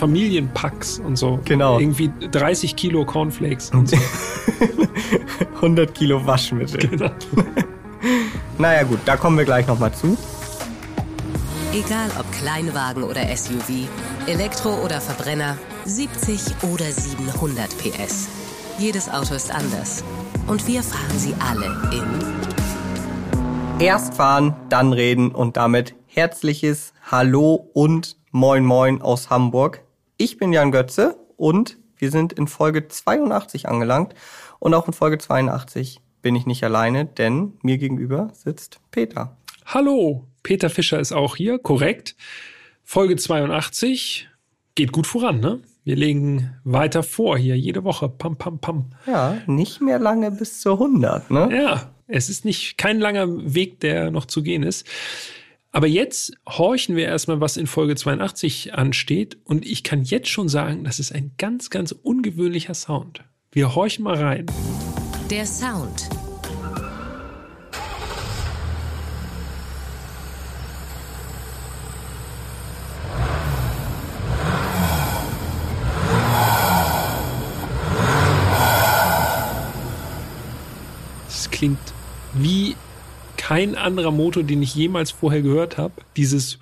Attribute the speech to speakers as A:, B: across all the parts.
A: Familienpacks und so.
B: Genau.
A: Irgendwie 30 Kilo Cornflakes und so.
B: 100 Kilo Waschmittel.
A: Genau.
B: Naja gut, da kommen wir gleich nochmal zu.
C: Egal ob Kleinwagen oder SUV, Elektro oder Verbrenner, 70 oder 700 PS. Jedes Auto ist anders. Und wir fahren sie alle in
B: Erst fahren, dann reden und damit herzliches Hallo und Moin Moin aus Hamburg. Ich bin Jan Götze und wir sind in Folge 82 angelangt. Und auch in Folge 82 bin ich nicht alleine, denn mir gegenüber sitzt Peter.
A: Hallo, Peter Fischer ist auch hier, korrekt. Folge 82 geht gut voran, ne? Wir legen weiter vor hier jede Woche. Pam, pam, pam.
B: Ja, nicht mehr lange bis zur 100, ne?
A: Ja, es ist nicht kein langer Weg, der noch zu gehen ist. Aber jetzt horchen wir erstmal, was in Folge 82 ansteht. Und ich kann jetzt schon sagen, das ist ein ganz, ganz ungewöhnlicher Sound. Wir horchen mal rein.
C: der Sound.
A: Es klingt wie kein anderer Motor, den ich jemals vorher gehört habe. Dieses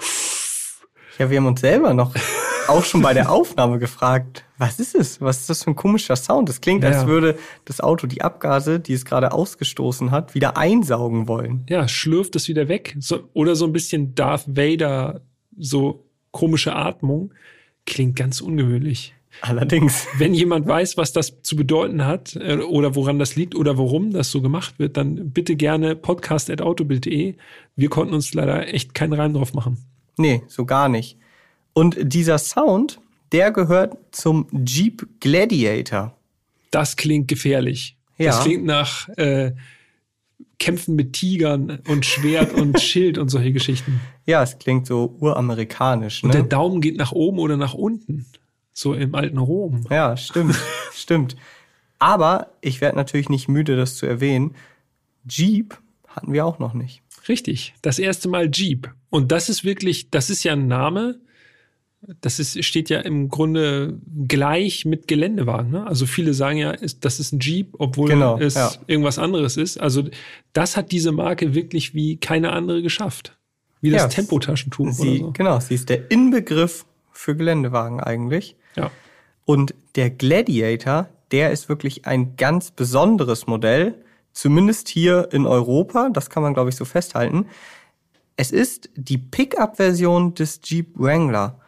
B: Ja, wir haben uns selber noch auch schon bei der Aufnahme gefragt, was ist es? Was ist das für ein komischer Sound? Es klingt,
A: Ja.
B: als würde das Auto die Abgase, die es gerade ausgestoßen hat, wieder einsaugen wollen.
A: ja, schlürft es wieder weg. So, oder so ein bisschen Darth Vader, so komische Atmung. Klingt ganz ungewöhnlich.
B: Allerdings.
A: Wenn jemand weiß, was das zu bedeuten hat äh, oder woran das liegt oder warum das so gemacht wird, dann bitte gerne podcast.autobild.de. Wir konnten uns leider echt keinen Reim drauf machen.
B: Nee, so gar nicht. Und dieser Sound, der gehört zum Jeep Gladiator.
A: Das klingt gefährlich.
B: Ja.
A: Das klingt nach äh, Kämpfen mit Tigern und Schwert und Schild und solche Geschichten.
B: Ja, es klingt so uramerikanisch,
A: Und der
B: ne?
A: Daumen geht nach oben oder nach unten. So im alten Rom.
B: Ja, stimmt, stimmt. Aber ich werde natürlich nicht müde, das zu erwähnen. Jeep hatten wir auch noch nicht.
A: Richtig. Das erste Mal Jeep. Und das ist wirklich, das ist ja ein Name. Das ist, steht ja im Grunde gleich mit Geländewagen. Ne? Also viele sagen ja, ist, das ist ein Jeep, obwohl
B: Genau,
A: es
B: ja.
A: irgendwas anderes ist. Also das hat diese Marke wirklich wie keine andere geschafft. Wie das
B: Ja,
A: Tempotaschentuch
B: Sie,
A: oder so.
B: Genau, sie ist der Inbegriff für Geländewagen eigentlich.
A: Ja.
B: Und der Gladiator, der ist wirklich ein ganz besonderes Modell, zumindest hier in Europa, das kann man glaube ich so festhalten. Es ist die Pickup-Version des Jeep Wrangler.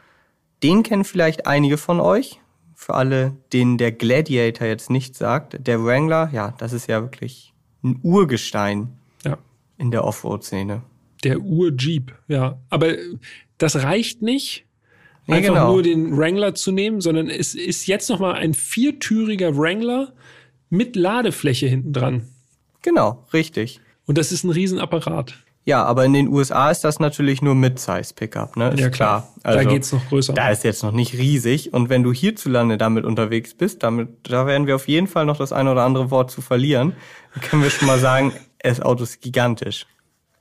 B: Den kennen vielleicht einige von euch. Für alle, denen der Gladiator jetzt nicht sagt. Der Wrangler, ja, das ist ja wirklich ein Urgestein
A: ja.
B: in der Offroad-Szene.
A: Der Ur-Jeep, ja. Aber das reicht nicht,
B: Ja,
A: einfach
B: genau.
A: nur den Wrangler zu nehmen, sondern es ist jetzt nochmal ein viertüriger Wrangler mit Ladefläche hinten dran.
B: Genau, richtig.
A: Und das ist ein Riesenapparat.
B: Ja, aber in den USA ist das natürlich nur Mid-Size-Pickup, ne? Ist
A: Ja, klar. Da geht's noch größer.
B: Da ist jetzt noch nicht riesig. Und wenn du hierzulande damit unterwegs bist, damit, da werden wir auf jeden Fall noch das eine oder andere Wort zu verlieren. Können wir schon mal sagen, das Auto ist gigantisch.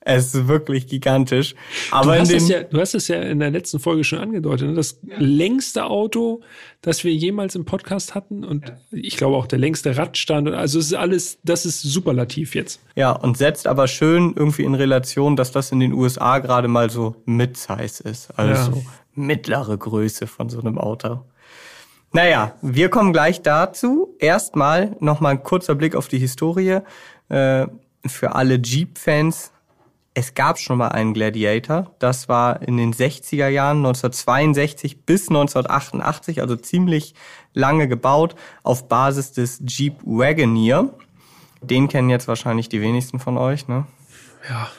B: Es ist wirklich gigantisch. Aber
A: Du hast, es ja, du hast es ja in der letzten Folge schon angedeutet. Ne? Das längste Auto, das wir jemals im Podcast hatten und ich glaube auch der längste Radstand. Also es ist alles, das ist superlativ jetzt.
B: ja, und setzt aber schön irgendwie in Relation, dass das in den USA gerade mal so Mid-Size ist. Also
A: Ja.
B: so mittlere Größe von so einem Auto. Naja, wir kommen gleich dazu. Erstmal nochmal ein kurzer Blick auf die Historie. Äh, für alle Jeep-Fans. Es gab schon mal einen Gladiator. Das war in den 60er Jahren, 1962 bis 1988, also ziemlich lange gebaut, auf Basis des Jeep Wagoneer. Den kennen jetzt wahrscheinlich die wenigsten von euch, ne?
A: Ja,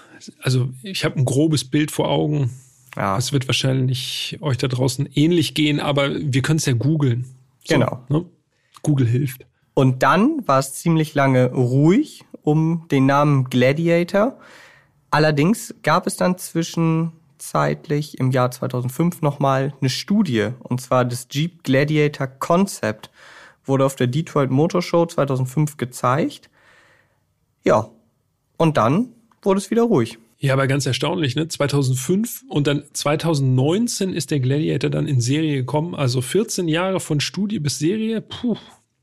A: also ich habe ein grobes Bild vor Augen.
B: Ja.
A: Es wird wahrscheinlich euch da draußen ähnlich gehen, aber wir können es ja googeln. So,
B: Genau.
A: Ne? Google hilft.
B: Und dann war es ziemlich lange ruhig um den Namen Gladiator. Allerdings gab es dann zwischenzeitlich im Jahr 2005 nochmal eine Studie, und zwar das Jeep Gladiator Concept, wurde auf der Detroit Motor Show 2005 gezeigt. Ja, und dann wurde es wieder ruhig.
A: Ja, aber ganz erstaunlich, ne? 2005 und dann 2019 ist der Gladiator dann in Serie gekommen. Also 14 Jahre von Studie bis Serie. Puh,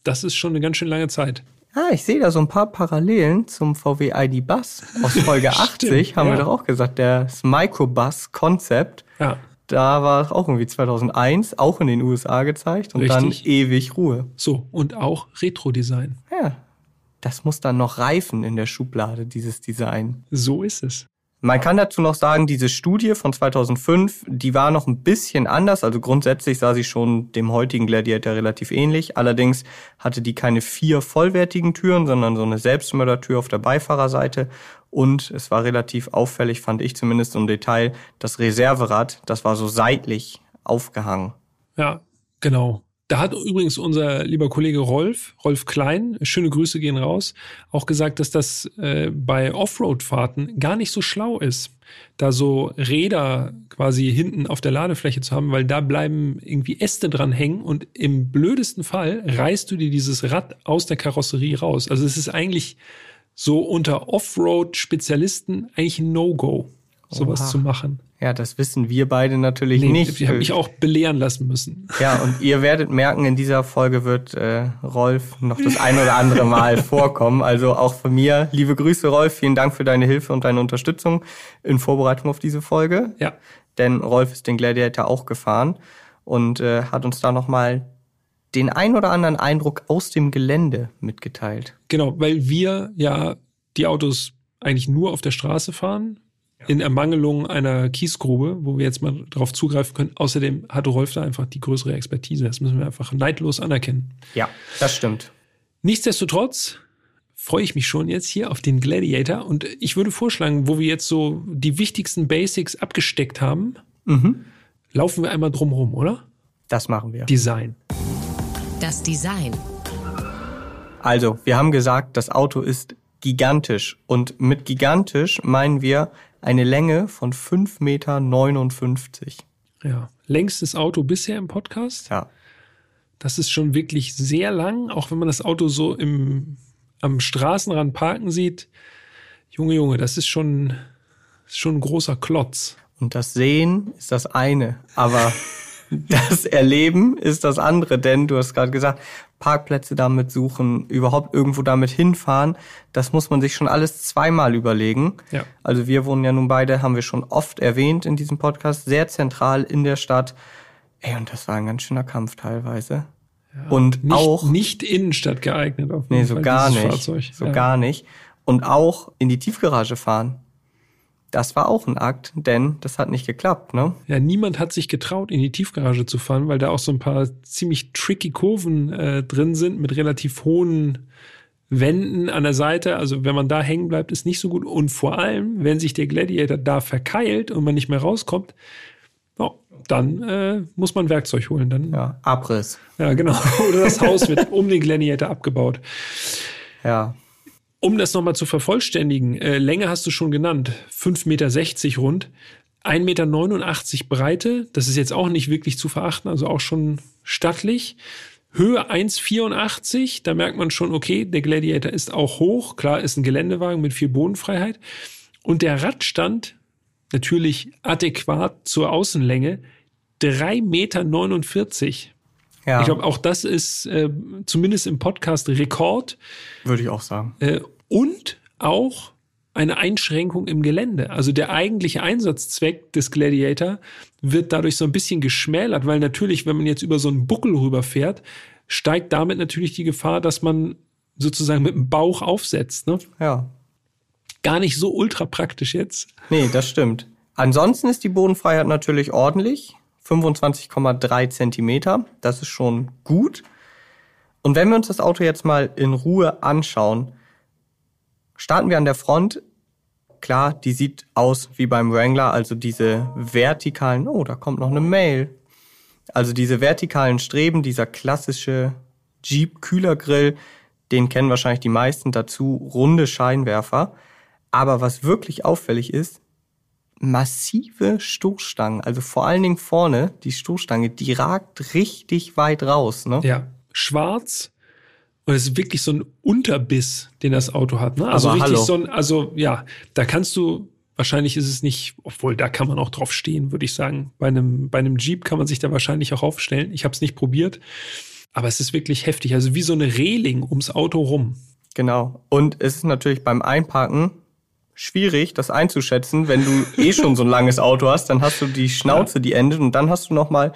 A: das ist schon eine ganz schön lange Zeit.
B: Ah, ich sehe da so ein paar Parallelen zum VW ID Bus aus Folge 80, haben
A: ja.
B: wir doch auch gesagt, das Microbus-Konzept.
A: Ja,
B: Da war es auch irgendwie 2001, auch in den USA gezeigt und dann
A: Richtig.
B: ewig Ruhe.
A: so. Und auch Retro-Design.
B: Ja, das muss dann noch reifen in der Schublade, dieses Design.
A: So ist es.
B: Man kann dazu noch sagen, diese Studie von 2005, die war noch ein bisschen anders. Also grundsätzlich sah sie schon dem heutigen Gladiator relativ ähnlich. Allerdings hatte die keine vier vollwertigen Türen, sondern so eine Selbstmördertür auf der Beifahrerseite. Und es war relativ auffällig, fand ich zumindest im Detail, das Reserverad, das war so seitlich aufgehangen.
A: Ja, genau. Da hat übrigens unser lieber Kollege Rolf, Rolf Klein, schöne Grüße gehen raus, auch gesagt, dass das äh, bei Offroad-Fahrten gar nicht so schlau ist, da so Räder quasi hinten auf der Ladefläche zu haben, weil da bleiben irgendwie Äste dran hängen und im blödesten Fall reißt du dir dieses Rad aus der Karosserie raus. Also es ist eigentlich so unter Offroad-Spezialisten eigentlich ein No-Go, sowas
B: Oha.
A: zu machen.
B: Ja, das wissen wir beide natürlich
A: Nee,
B: nicht.
A: ich habe mich auch belehren lassen müssen.
B: Ja, und ihr werdet merken, in dieser Folge wird äh, Rolf noch das ein oder andere Mal vorkommen. Also auch von mir, liebe Grüße, Rolf. Vielen Dank für deine Hilfe und deine Unterstützung in Vorbereitung auf diese Folge.
A: Ja.
B: Denn Rolf ist den Gladiator auch gefahren und äh, hat uns da nochmal den ein oder anderen Eindruck aus dem Gelände mitgeteilt.
A: Genau, weil wir ja die Autos eigentlich nur auf der Straße fahren, in Ermangelung einer Kiesgrube, wo wir jetzt mal drauf zugreifen können. Außerdem hat Rolf da einfach die größere Expertise. Das müssen wir einfach neidlos anerkennen.
B: Ja, das stimmt.
A: Nichtsdestotrotz freue ich mich schon jetzt hier auf den Gladiator und ich würde vorschlagen, wo wir jetzt so die wichtigsten Basics abgesteckt haben,
B: Mhm.
A: laufen wir einmal drumherum, oder?
B: Das machen wir.
A: Design.
C: Das Design.
B: Also, wir haben gesagt, das Auto ist gigantisch. Und mit gigantisch meinen wir eine Länge von 5,59 Meter.
A: Ja. Längstes Auto bisher im Podcast.
B: Ja.
A: Das ist schon wirklich sehr lang, auch wenn man das Auto so im, am Straßenrand parken sieht. Junge, Junge, das ist schon, ist schon ein großer Klotz.
B: Und das Sehen ist das eine, aber das Erleben ist das andere, denn du hast gerade gesagt, Parkplätze damit suchen, überhaupt irgendwo damit hinfahren, das muss man sich schon alles zweimal überlegen.
A: Ja.
B: Also wir wohnen ja nun beide, haben wir schon oft erwähnt in diesem Podcast, sehr zentral in der Stadt. Ey, und das war ein ganz schöner Kampf teilweise. und
A: Nicht,
B: auch
A: nicht Innenstadt geeignet. Auf jeden
B: Nee, so
A: Fall,
B: gar nicht.
A: Fahrzeug.
B: So
A: ja.
B: gar nicht. Und auch in die Tiefgarage fahren. Das war auch ein Akt, denn das hat nicht geklappt, ne?
A: Ja, niemand hat sich getraut, in die Tiefgarage zu fahren, weil da auch so ein paar ziemlich tricky Kurven äh, drin sind mit relativ hohen Wänden an der Seite. Also wenn man da hängen bleibt, ist nicht so gut. Und vor allem, wenn sich der Gladiator da verkeilt und man nicht mehr rauskommt, ja, dann äh, muss man Werkzeug holen. Dann, ja.
B: Ja, Abriss.
A: genau. Oder das Haus wird um den Gladiator abgebaut.
B: Ja.
A: Um das nochmal zu vervollständigen, äh, Länge hast du schon genannt, 5,60 Meter rund, 1,89 Meter Breite, das ist jetzt auch nicht wirklich zu verachten, also auch schon stattlich. Höhe 1,84, da merkt man schon, okay, der Gladiator ist auch hoch, klar, ist ein Geländewagen mit viel Bodenfreiheit. Und der Radstand, natürlich adäquat zur Außenlänge, 3,49 Meter.
B: Ja,
A: Ich glaube, auch das ist äh, zumindest im Podcast Rekord.
B: würde ich auch sagen.
A: Äh, und auch eine Einschränkung im Gelände. Also der eigentliche Einsatzzweck des Gladiator wird dadurch so ein bisschen geschmälert, weil natürlich, wenn man jetzt über so einen Buckel rüberfährt, steigt damit natürlich die Gefahr, dass man sozusagen mit dem Bauch aufsetzt. Ne?
B: Ja.
A: Gar nicht so ultra praktisch jetzt.
B: Nee, das stimmt. Ansonsten ist die Bodenfreiheit natürlich ordentlich. 25,3 Zentimeter. Das ist schon gut. Und wenn wir uns das Auto jetzt mal in Ruhe anschauen, starten wir an der Front. Klar, die sieht aus wie beim Wrangler, also diese vertikalen, oh, da kommt noch eine Mail. Also diese vertikalen Streben, dieser klassische Jeep-Kühlergrill, den kennen wahrscheinlich die meisten dazu, runde Scheinwerfer. Aber was wirklich auffällig ist, massive Stoßstangen, also vor allen Dingen vorne, die Stoßstange, die ragt richtig weit raus, ne?
A: Ja, schwarz. Und es ist wirklich so ein Unterbiss, den das Auto hat. Ne? Also
B: Aber
A: richtig
B: hallo.
A: so ein, also ja, da kannst du Wahrscheinlich ist es nicht, obwohl da kann man auch drauf stehen, würde ich sagen. Bei einem, bei einem Jeep kann man sich da wahrscheinlich auch aufstellen. Ich habe es nicht probiert, aber es ist wirklich heftig. Also wie so eine Reling ums Auto rum.
B: Genau. Und es ist natürlich beim Einparken schwierig, das einzuschätzen. Wenn du eh schon so ein langes Auto hast, dann hast du die Schnauze, die endet und dann hast du noch mal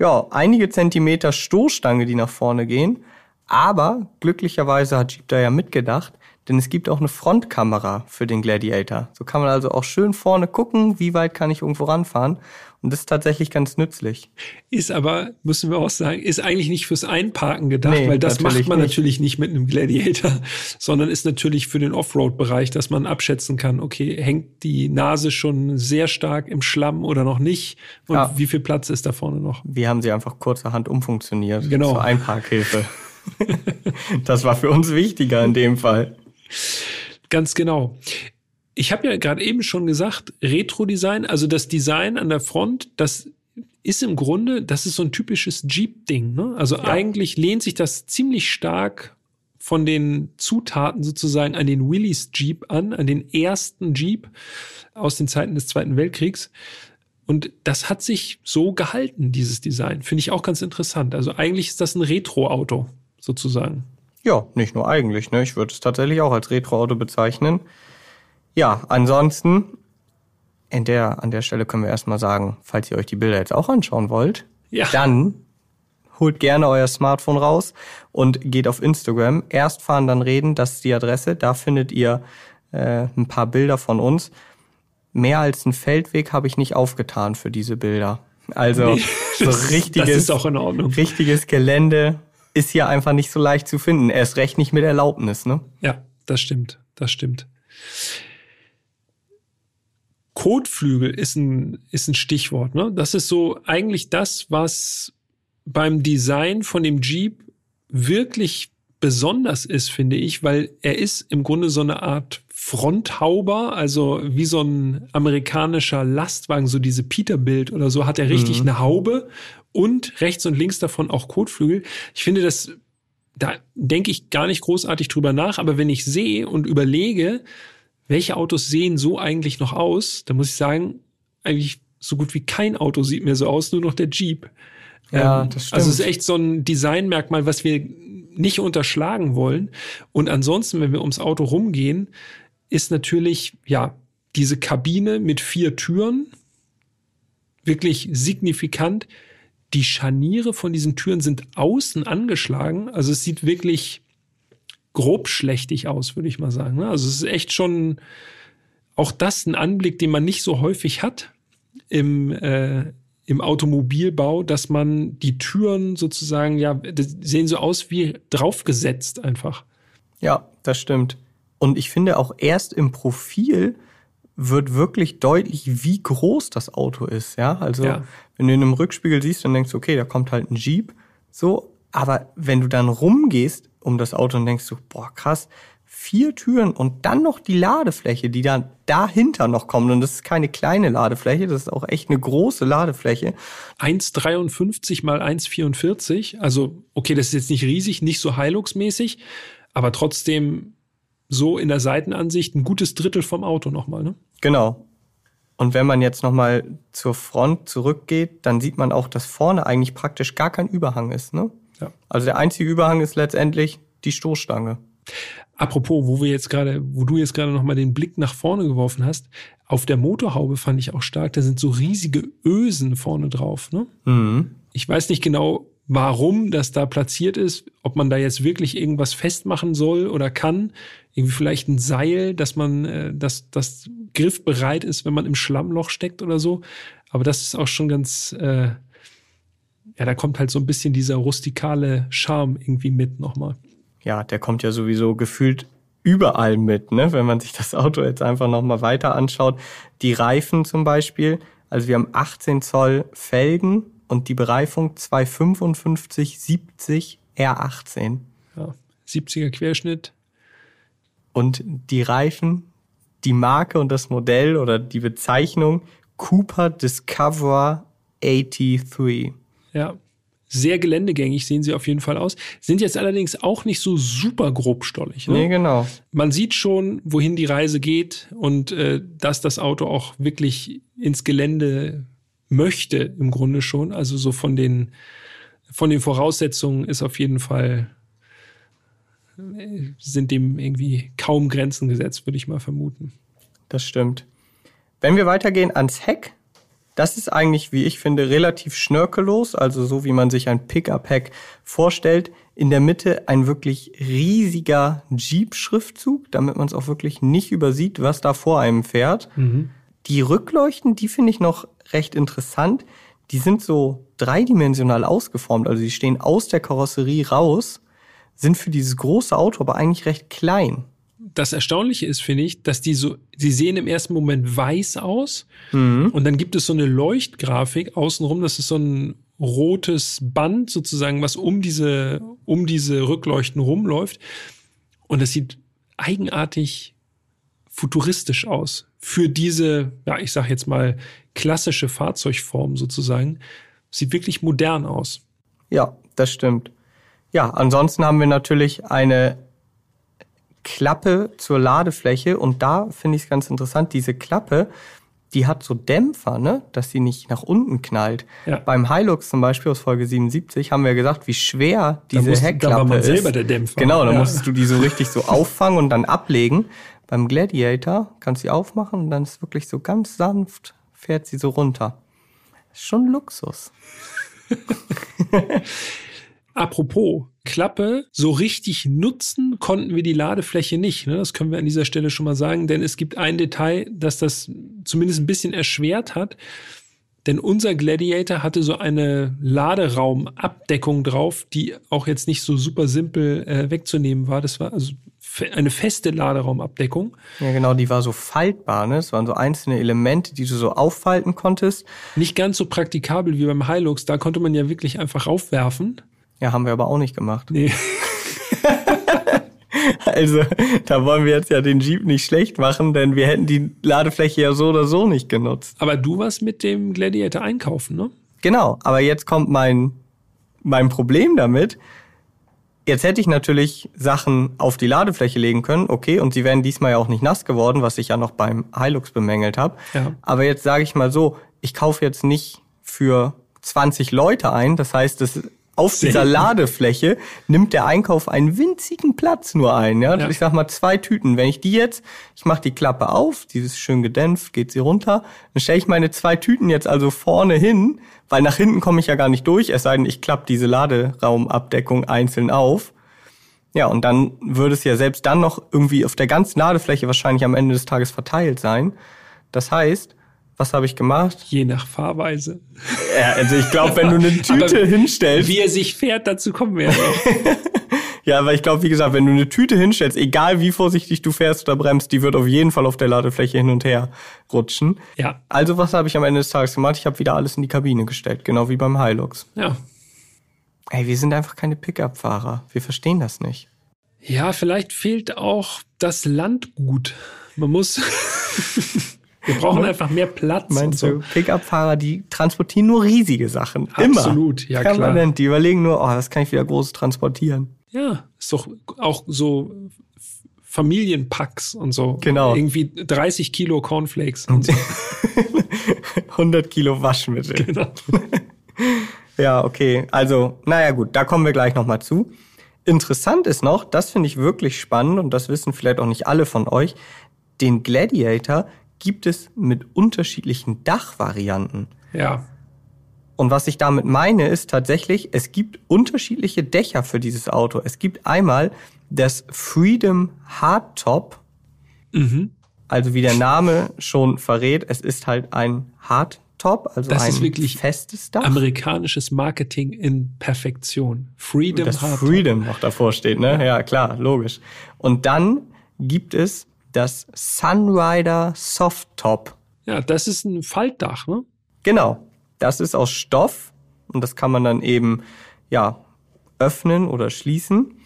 B: ja einige Zentimeter Stoßstange, die nach vorne gehen. Aber glücklicherweise hat Jeep da ja mitgedacht, denn es gibt auch eine Frontkamera für den Gladiator. So kann man also auch schön vorne gucken, wie weit kann ich irgendwo ranfahren. Und das ist tatsächlich ganz nützlich.
A: Ist aber, müssen wir auch sagen, ist eigentlich nicht fürs Einparken gedacht, nee, weil das macht man nicht. natürlich nicht mit einem Gladiator, sondern ist natürlich für den Offroad-Bereich, dass man abschätzen kann, okay, hängt die Nase schon sehr stark im Schlamm oder noch nicht? Und ja. wie viel Platz ist da vorne noch?
B: Wir haben sie einfach kurzerhand umfunktioniert genau. zur Einparkhilfe. Das war für uns wichtiger in dem Fall.
A: Ganz genau. Ich habe ja gerade eben schon gesagt, Retro-Design, also das Design an der Front, das ist im Grunde, das ist so ein typisches Jeep-Ding. Ne? Also ja. eigentlich lehnt sich das ziemlich stark von den Zutaten sozusagen an den Willys Jeep an, an den ersten Jeep aus den Zeiten des Zweiten Weltkriegs. Und das hat sich so gehalten, dieses Design. Finde ich auch ganz interessant. Also eigentlich ist das ein Retro-Auto sozusagen.
B: Ja, nicht nur eigentlich. Ne? Ich würde es tatsächlich auch als Retro-Auto bezeichnen. Ja, ansonsten, in der, an der Stelle können wir erstmal sagen, falls ihr euch die Bilder jetzt auch anschauen wollt, ja. dann holt gerne euer Smartphone raus und geht auf Instagram. Erst fahren, dann reden, das ist die Adresse. Da findet ihr äh, ein paar Bilder von uns. Mehr als einen Feldweg habe ich nicht aufgetan für diese Bilder. Also nee, so richtiges, richtiges Gelände, ist hier einfach nicht so leicht zu finden. Erst recht nicht mit Erlaubnis, ne?
A: Ja, das stimmt. Das stimmt. Kotflügel ist ein, ist ein Stichwort, ne? Das ist so eigentlich das, was beim Design von dem Jeep wirklich besonders ist, finde ich, weil er ist im Grunde so eine Art Fronthauber, also wie so ein amerikanischer Lastwagen, so diese Peterbilt oder so, hat er richtig mhm. eine Haube und rechts und links davon auch Kotflügel. Ich finde das, da denke ich gar nicht großartig drüber nach, aber wenn ich sehe und überlege, welche Autos sehen so eigentlich noch aus, dann muss ich sagen, eigentlich so gut wie kein Auto sieht mir so aus, nur noch der Jeep.
B: Ja, ähm, das stimmt.
A: Also es ist echt so ein Designmerkmal, was wir nicht unterschlagen wollen. Und ansonsten, wenn wir ums Auto rumgehen, ist natürlich, ja, diese Kabine mit vier Türen wirklich signifikant die Scharniere von diesen Türen sind außen angeschlagen. Also es sieht wirklich grobschlächtig aus, würde ich mal sagen. Ne? Also es ist echt schon auch das ein Anblick, den man nicht so häufig hat im, äh, im Automobilbau, dass man die Türen sozusagen, ja, sehen so aus wie draufgesetzt einfach.
B: Ja, das stimmt. Und ich finde auch erst im Profil wird wirklich deutlich, wie groß das Auto ist. Ja, also ja. wenn du in einem Rückspiegel siehst und denkst, okay, da kommt halt ein Jeep, so. Aber wenn du dann rumgehst um das Auto und denkst du, boah, krass, vier Türen und dann noch die Ladefläche, die dann dahinter noch kommt. Und das ist keine kleine Ladefläche, das ist auch echt eine große Ladefläche.
A: 1,53 mal 1,44. Also, okay, das ist jetzt nicht riesig, nicht so Hilux-mäßig, aber trotzdem so in der Seitenansicht ein gutes Drittel vom Auto nochmal, ne?
B: Genau. Und wenn man jetzt nochmal zur Front zurückgeht, dann sieht man auch, dass vorne eigentlich praktisch gar kein Überhang ist, ne? Ja. Also der einzige Überhang ist letztendlich die Stoßstange.
A: Apropos, wo wir jetzt gerade, wo du jetzt gerade nochmal den Blick nach vorne geworfen hast, auf der Motorhaube fand ich auch stark, da sind so riesige Ösen vorne drauf, ne? Mhm. Ich weiß nicht genau, warum das da platziert ist, ob man da jetzt wirklich irgendwas festmachen soll oder kann. Irgendwie vielleicht ein Seil, dass man, äh, dass das griffbereit ist, wenn man im Schlammloch steckt oder so. Aber das ist auch schon ganz, äh, ja, da kommt halt so ein bisschen dieser rustikale Charme irgendwie mit nochmal.
B: Ja, der kommt ja sowieso gefühlt überall mit, ne? Wenn man sich das Auto jetzt einfach nochmal weiter anschaut. Die Reifen zum Beispiel, also wir haben 18 Zoll Felgen und die Bereifung 255 70 R18.
A: Ja, 70er Querschnitt.
B: Und die Reifen, die Marke und das Modell oder die Bezeichnung Cooper Discover 83.
A: Ja, sehr geländegängig sehen sie auf jeden Fall aus. Sind jetzt allerdings auch nicht so super grobstollig. Ne?
B: Nee, genau.
A: Man sieht schon, wohin die Reise geht und äh, dass das Auto auch wirklich ins Gelände möchte, im Grunde schon. Also so von den, von den Voraussetzungen ist auf jeden Fall, äh, sind dem irgendwie kaum Grenzen gesetzt, würde ich mal vermuten.
B: Das stimmt. Wenn wir weitergehen ans Heck, das ist eigentlich, wie ich finde, relativ schnörkellos, also so wie man sich ein Pickup-Heck vorstellt. In der Mitte ein wirklich riesiger Jeep-Schriftzug, damit man es auch wirklich nicht übersieht, was da vor einem fährt.
A: Mhm.
B: Die Rückleuchten, die finde ich noch recht interessant. Die sind so dreidimensional ausgeformt, also die stehen aus der Karosserie raus, sind für dieses große Auto aber eigentlich recht klein.
A: das Erstaunliche ist, finde ich, dass die so, sie sehen im ersten Moment weiß aus. Und dann gibt es so eine Leuchtgrafik außenrum, das ist so ein rotes Band sozusagen, was um diese, um diese Rückleuchten rumläuft. Und das sieht eigenartig futuristisch aus für diese, ja, ich sag jetzt mal klassische Fahrzeugform sozusagen. Sieht wirklich modern aus.
B: Ja, das stimmt. Ja, ansonsten haben wir natürlich eine Klappe zur Ladefläche und da finde ich es ganz interessant, diese Klappe, die hat so Dämpfer, ne, dass sie nicht nach unten knallt.
A: Ja.
B: Beim Hilux zum Beispiel aus Folge 77 haben wir gesagt, wie schwer diese
A: da
B: Heckklappe
A: war man
B: ist.
A: selber der Dämpfer.
B: Genau, da
A: Ja.
B: musstest du die so richtig so auffangen und dann ablegen. Beim Gladiator kannst du sie aufmachen und dann ist wirklich so ganz sanft fährt sie so runter. Ist schon Luxus.
A: Apropos Klappe, so richtig nutzen konnten wir die Ladefläche nicht. Ne? Das können wir an dieser Stelle schon mal sagen, denn es gibt ein Detail, das das zumindest ein bisschen erschwert hat. Denn unser Gladiator hatte so eine Laderaumabdeckung drauf, die auch jetzt nicht so super simpel äh, wegzunehmen war. Das war also eine feste Laderaumabdeckung.
B: Ja, genau, die war so faltbar, ne? Es waren so einzelne Elemente, die du so auffalten konntest.
A: Nicht ganz so praktikabel wie beim Hilux. Da konnte man ja wirklich einfach raufwerfen.
B: Ja, haben wir aber auch nicht gemacht.
A: Nee.
B: Also, da wollen wir jetzt ja den Jeep nicht schlecht machen, denn wir hätten die Ladefläche ja so oder so nicht genutzt.
A: Aber du warst mit dem Gladiator einkaufen, ne?
B: Genau, aber jetzt kommt mein, mein Problem damit. Jetzt hätte ich natürlich Sachen auf die Ladefläche legen können, okay, und sie wären diesmal ja auch nicht nass geworden, was ich ja noch beim Hilux bemängelt habe.
A: Ja.
B: Aber jetzt sage ich mal so, ich kaufe jetzt nicht für 20 Leute ein, das heißt, das auf dieser. Ladefläche nimmt der Einkauf einen winzigen Platz nur ein. Ja?
A: Ja.
B: Ich sag mal zwei Tüten. Wenn ich die jetzt, ich mache die Klappe auf, die ist schön gedämpft, geht sie runter, dann stelle ich meine zwei Tüten jetzt also vorne hin, weil nach hinten komme ich ja gar nicht durch, es sei denn, ich klappe diese Laderaumabdeckung einzeln auf. Ja, und dann würde es ja selbst dann noch irgendwie auf der ganzen Ladefläche wahrscheinlich am Ende des Tages verteilt sein. Das heißt, was habe ich gemacht?
A: Je nach Fahrweise.
B: Ja, also ich glaube, wenn du eine Tüte
A: Aber
B: hinstellst,
A: Wie er sich fährt, dazu kommen wir ja noch.
B: Ja, aber ich glaube, wie gesagt, wenn du eine Tüte hinstellst, egal wie vorsichtig du fährst oder bremst, die wird auf jeden Fall auf der Ladefläche hin und her rutschen.
A: Ja.
B: Also was habe ich am Ende des Tages gemacht? Ich habe wieder alles in die Kabine gestellt, genau wie beim Hilux.
A: Ja.
B: Ey, wir sind einfach keine Pickup-Fahrer. Wir verstehen das nicht.
A: Ja, vielleicht fehlt auch das Landgut. Man muss. wir brauchen einfach mehr Platz.
B: Meinst
A: so.
B: du, Pickup-Fahrer, die transportieren nur riesige Sachen. Immer.
A: Absolut, ja, klar.
B: Permanent. Die überlegen nur, oh, das kann ich wieder groß transportieren.
A: Ja, ist doch auch so Familienpacks und so.
B: Genau.
A: Irgendwie 30 Kilo Cornflakes und so.
B: 100 Kilo Waschmittel.
A: Genau.
B: Ja, okay. Also, naja gut, da kommen wir gleich nochmal zu. Interessant ist noch, das finde ich wirklich spannend und das wissen vielleicht auch nicht alle von euch, den Gladiator gibt es mit unterschiedlichen Dachvarianten.
A: Ja.
B: Und was ich damit meine, ist tatsächlich, es gibt unterschiedliche Dächer für dieses Auto. Es gibt einmal das Freedom Hardtop,
A: Mhm.
B: also wie der Name schon verrät, es ist halt ein Hardtop, also
A: Das
B: ein
A: ist wirklich
B: festes Dach.
A: Amerikanisches Marketing in Perfektion. Freedom
B: das
A: Hardtop.
B: Freedom noch davor steht, ne? Ja, klar, logisch. Und dann gibt es das Sunrider Soft Top.
A: Ja, das ist ein Faltdach, ne?
B: Genau. Das ist aus Stoff und das kann man dann eben ja öffnen oder schließen.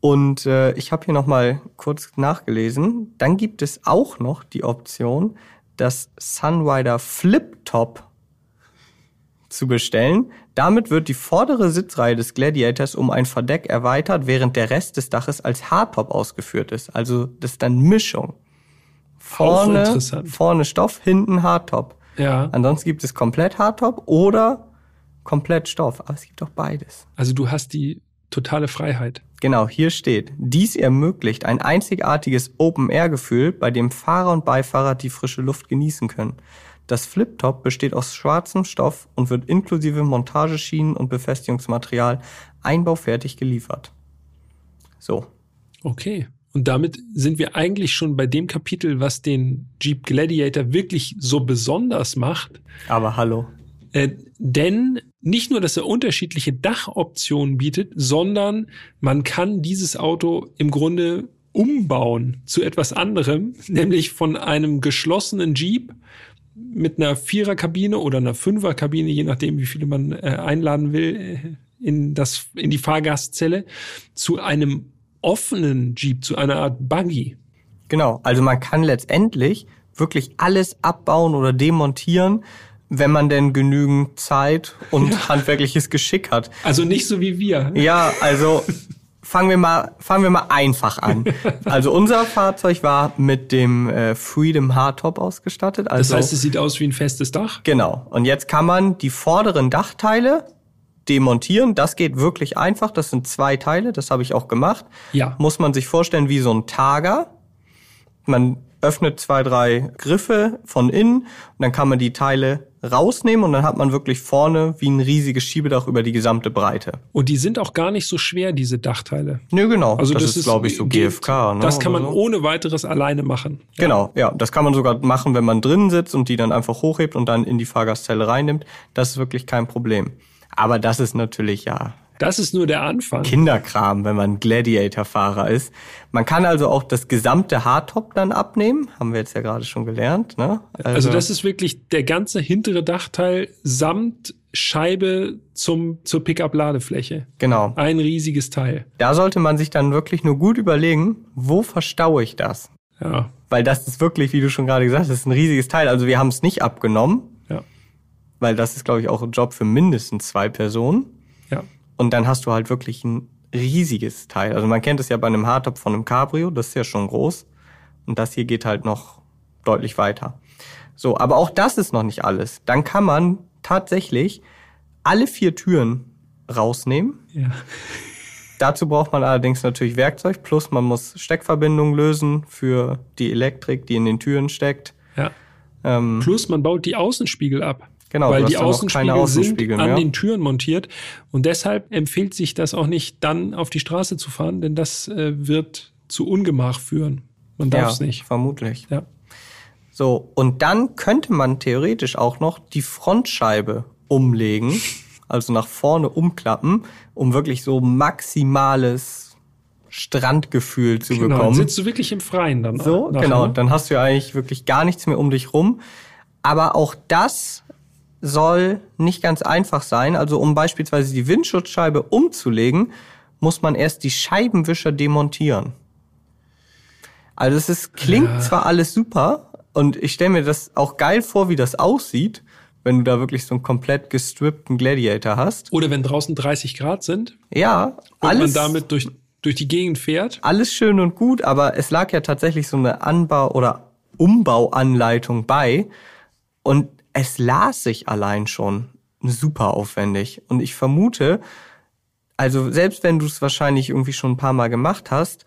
B: Und äh, ich habe hier noch mal kurz nachgelesen. Dann gibt es auch noch die Option, das Sunrider Flip Top zu bestellen. Damit wird die vordere Sitzreihe des Gladiators um ein Verdeck erweitert, während der Rest des Daches als Hardtop ausgeführt ist. Also das ist dann Mischung. Vorne, vorne Stoff, hinten Hardtop.
A: Ja.
B: Ansonsten gibt es komplett Hardtop oder komplett Stoff. Aber es gibt auch beides.
A: Also du hast die totale Freiheit.
B: Genau, hier steht, dies ermöglicht ein einzigartiges Open-Air-Gefühl, bei dem Fahrer und Beifahrer die frische Luft genießen können. Das Flip-Top besteht aus schwarzem Stoff und wird inklusive Montageschienen und Befestigungsmaterial einbaufertig geliefert. So,
A: Okay. Und damit sind wir eigentlich schon bei dem Kapitel, was den Jeep Gladiator wirklich so besonders macht.
B: aber hallo.
A: Äh, denn nicht nur, dass er unterschiedliche Dachoptionen bietet, sondern man kann dieses Auto im Grunde umbauen zu etwas anderem, nämlich von einem geschlossenen Jeep mit einer Viererkabine oder einer Fünferkabine, je nachdem, wie viele man äh, einladen will, äh, in, das, in die Fahrgastzelle, zu einem offenen Jeep, zu einer Art Buggy.
B: Genau, also man kann letztendlich wirklich alles abbauen oder demontieren, wenn man denn genügend Zeit und handwerkliches Geschick hat.
A: Also nicht so wie wir.
B: Ja, also fangen wir mal, fangen wir mal einfach an. Also unser Fahrzeug war mit dem äh, Freedom Hardtop ausgestattet.
A: Das
B: Also
A: heißt, es sieht aus wie ein festes Dach.
B: genau. Und jetzt kann man die vorderen Dachteile demontieren. Das geht wirklich einfach. Das sind zwei Teile. Das habe ich auch gemacht.
A: Ja.
B: Muss man sich vorstellen wie so ein Tager. Man öffnet zwei, drei Griffe von innen und dann kann man die Teile rausnehmen und dann hat man wirklich vorne wie ein riesiges Schiebedach über die gesamte Breite.
A: Und die sind auch gar nicht so schwer, diese Dachteile.
B: Nö, genau.
A: Also das,
B: das, ist, glaube ich, so
A: geht-
B: GFK. Ne,
A: Das kann man
B: so.
A: ohne weiteres alleine machen.
B: Genau, ja. Das kann man sogar machen, wenn man drinnen sitzt und die dann einfach hochhebt und dann in die Fahrgastzelle reinnimmt. Das ist wirklich kein Problem. Aber das ist natürlich ja
A: Das ist nur der Anfang.
B: Kinderkram, wenn man Gladiator-Fahrer ist. Man kann also auch das gesamte Hardtop dann abnehmen, haben wir jetzt ja gerade schon gelernt. Ne?
A: Also das ist wirklich der ganze hintere Dachteil samt Scheibe zum, zur Pickup-Ladefläche.
B: genau.
A: Ein riesiges Teil.
B: Da sollte man sich dann wirklich nur gut überlegen, wo verstaue ich das?
A: Ja,
B: Weil das ist wirklich, wie du schon gerade gesagt hast, ist ein riesiges Teil. Also wir haben es nicht abgenommen,
A: ja,
B: weil das ist, glaube ich, auch ein Job für mindestens zwei Personen. Und dann hast du halt wirklich ein riesiges Teil. Also man kennt es ja bei einem Hardtop von einem Cabrio, das ist ja schon groß. Und das hier geht halt noch deutlich weiter. So, aber auch das ist noch nicht alles. Dann kann man tatsächlich alle vier Türen rausnehmen.
A: ja.
B: Dazu braucht man allerdings natürlich Werkzeug, plus man muss Steckverbindungen lösen für die Elektrik, die in den Türen steckt.
A: ja.
B: Ähm,
A: Plus man baut die Außenspiegel ab.
B: Genau,
A: weil die
B: dann
A: Außenspiegel,
B: Außenspiegel
A: sind an den Türen montiert. Und deshalb empfiehlt sich das auch nicht, dann auf die Straße zu fahren, denn das äh, wird zu Ungemach führen. Man darf es
B: ja,
A: nicht.
B: vermutlich.
A: Ja.
B: So, und dann könnte man theoretisch auch noch die Frontscheibe umlegen, also nach vorne umklappen, um wirklich so maximales Strandgefühl zu
A: Genau, dann
B: bekommen.
A: sitzt du wirklich im Freien dann.
B: So,
A: nachher.
B: genau, dann hast du ja eigentlich wirklich gar nichts mehr um dich rum. Aber auch das soll nicht ganz einfach sein. Also um beispielsweise die Windschutzscheibe umzulegen, muss man erst die Scheibenwischer demontieren. Also es ist, klingt zwar alles super und ich stelle mir das auch geil vor, wie das aussieht, wenn du da wirklich so einen komplett gestrippten Gladiator hast.
A: Oder wenn draußen 30 Grad sind
B: Ja,
A: und
B: alles,
A: man damit durch, durch die Gegend fährt.
B: alles schön und gut, aber es lag ja tatsächlich so eine Anbau- oder Umbauanleitung bei und es las sich allein schon super aufwendig. Und ich vermute, also selbst wenn du es wahrscheinlich irgendwie schon ein paar Mal gemacht hast,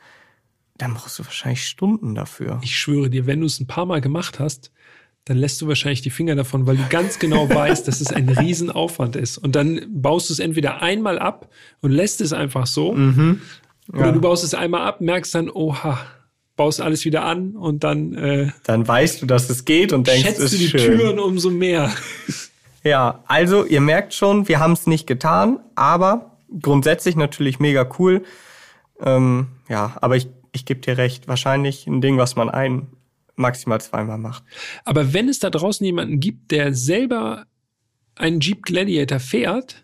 B: dann brauchst du wahrscheinlich Stunden dafür.
A: Ich schwöre dir, wenn du es ein paar Mal gemacht hast, dann lässt du wahrscheinlich die Finger davon, weil du ganz genau weißt, dass es ein Riesenaufwand ist. Und dann baust du es entweder einmal ab und lässt es einfach so,
B: Mhm.
A: oder du baust es einmal ab, merkst dann, oha, baust alles wieder an und dann äh,
B: Dann weißt du, dass es geht und denkst,
A: schätzt
B: ist
A: du die
B: schön.
A: Türen umso mehr.
B: Ja, also ihr merkt schon, wir haben es nicht getan, aber grundsätzlich natürlich mega cool. Ähm, ja, aber ich, ich gebe dir recht, wahrscheinlich ein Ding, was man ein, maximal zweimal macht.
A: Aber wenn es da draußen jemanden gibt, der selber einen Jeep Gladiator fährt,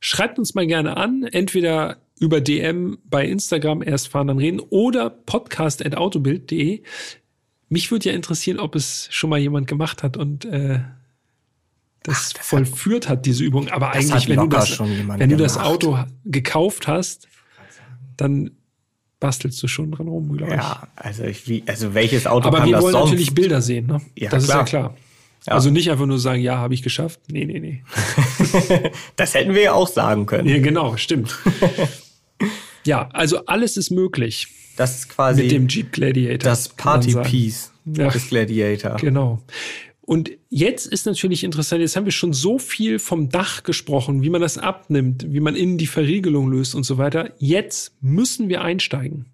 A: schreibt uns mal gerne an, entweder über DM bei Instagram erst fahren dann reden oder podcast.autobild.de. Mich würde ja interessieren, ob es schon mal jemand gemacht hat und äh, das vollführt hat, diese Übung. Aber
B: hat
A: eigentlich, wenn du das, wenn du das. Auto gekauft hast, dann bastelst du schon dran rum, glaube ich.
B: Ja, also ich, wie, also welches Auto
A: Aber
B: kann
A: wir
B: das
A: wollen
B: sonst?
A: natürlich Bilder sehen, ne?
B: Ja,
A: das
B: klar.
A: ist ja klar.
B: Ja.
A: Also nicht einfach nur sagen, ja, habe ich geschafft. Nee, nee, nee.
B: Das hätten wir ja auch sagen können.
A: Ja, genau, stimmt. ja, also alles ist möglich
B: Das ist quasi
A: mit dem Jeep Gladiator.
B: das. Party-Piece
A: Ja.
B: des Gladiator.
A: Genau. Und jetzt ist natürlich interessant, jetzt haben wir schon so viel vom Dach gesprochen, wie man das abnimmt, wie man innen die Verriegelung löst und so weiter. Jetzt müssen wir einsteigen.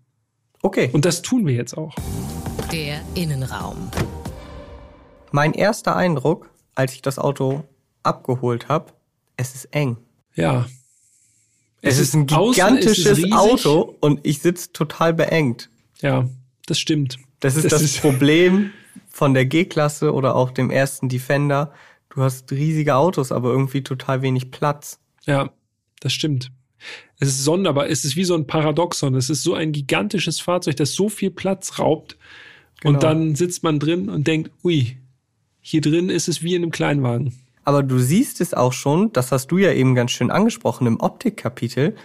B: Okay,
A: Und das tun wir jetzt auch.
C: Der Innenraum.
B: mein erster Eindruck, als ich das Auto abgeholt habe, es ist eng.
A: Ja.
B: Es, ist ein gigantisches
A: ist es.
B: Auto und ich sitze total beengt.
A: Ja, das stimmt.
B: Das ist das, Problem von der G-Klasse oder auch dem ersten Defender. Du hast riesige Autos, aber irgendwie total wenig Platz.
A: Ja, das stimmt. Es ist sonderbar. Es ist wie so ein Paradoxon. Es ist so ein gigantisches Fahrzeug, das so viel Platz raubt.
B: Genau.
A: Und dann sitzt man drin und denkt, ui, hier drin ist es wie in einem Kleinwagen.
B: Aber du siehst es auch schon, das hast du ja eben ganz schön angesprochen im Optikkapitel,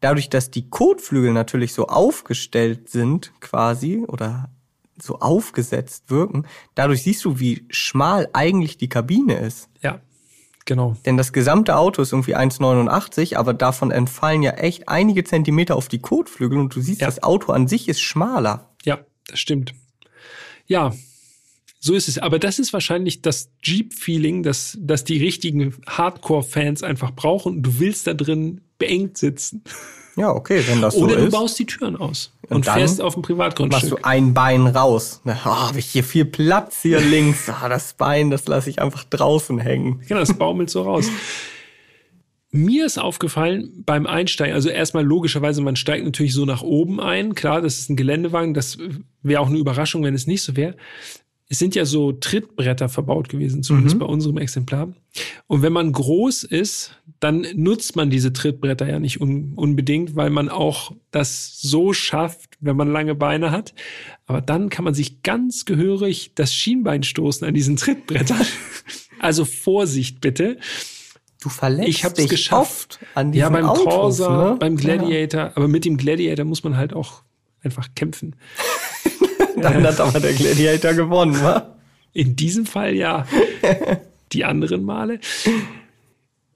B: dadurch, dass die Kotflügel natürlich so aufgestellt sind quasi oder so aufgesetzt wirken, dadurch siehst du, wie schmal eigentlich die Kabine ist.
A: Ja, genau.
B: Denn das gesamte Auto ist irgendwie 1,89, aber davon entfallen ja echt einige Zentimeter auf die Kotflügel und du siehst,
A: Ja.
B: das Auto an sich ist schmaler.
A: Ja, das stimmt. Ja, so ist es. Aber das ist wahrscheinlich das Jeep-Feeling, das, das die richtigen Hardcore-Fans einfach brauchen. Du willst da drin beengt sitzen.
B: Ja, okay, wenn das
A: Oder
B: so
A: du
B: ist.
A: baust die Türen aus und,
B: Und
A: fährst auf dem
B: machst du
A: Privatgrundstück.
B: ein Bein raus. Na, oh, habe ich hier viel Platz hier links. Ah, das Bein, das lasse ich einfach draußen hängen.
A: Genau, das baumelt so raus. Mir ist aufgefallen beim Einsteigen, also erstmal logischerweise, man steigt natürlich so nach oben ein. Klar, das ist ein Geländewagen, das wäre auch eine Überraschung, wenn es nicht so wäre. Es sind ja so Trittbretter verbaut gewesen, zumindest bei unserem Exemplar. Und wenn man groß ist, dann nutzt man diese Trittbretter ja nicht un unbedingt, weil man auch das so schafft, wenn man lange Beine hat. Aber dann kann man sich ganz gehörig das Schienbein stoßen an diesen Trittbrettern. Also Vorsicht bitte.
B: Du verletzt
A: Ich habe es
B: dich
A: geschafft.
B: oft an diesen
A: ja, beim
B: Autos,
A: Corsa,
B: ne?
A: beim Gladiator. Aber mit dem Gladiator muss man halt auch einfach kämpfen.
B: Dann hat aber der Gladiator gewonnen, wa?
A: In diesem Fall ja. Die anderen Male.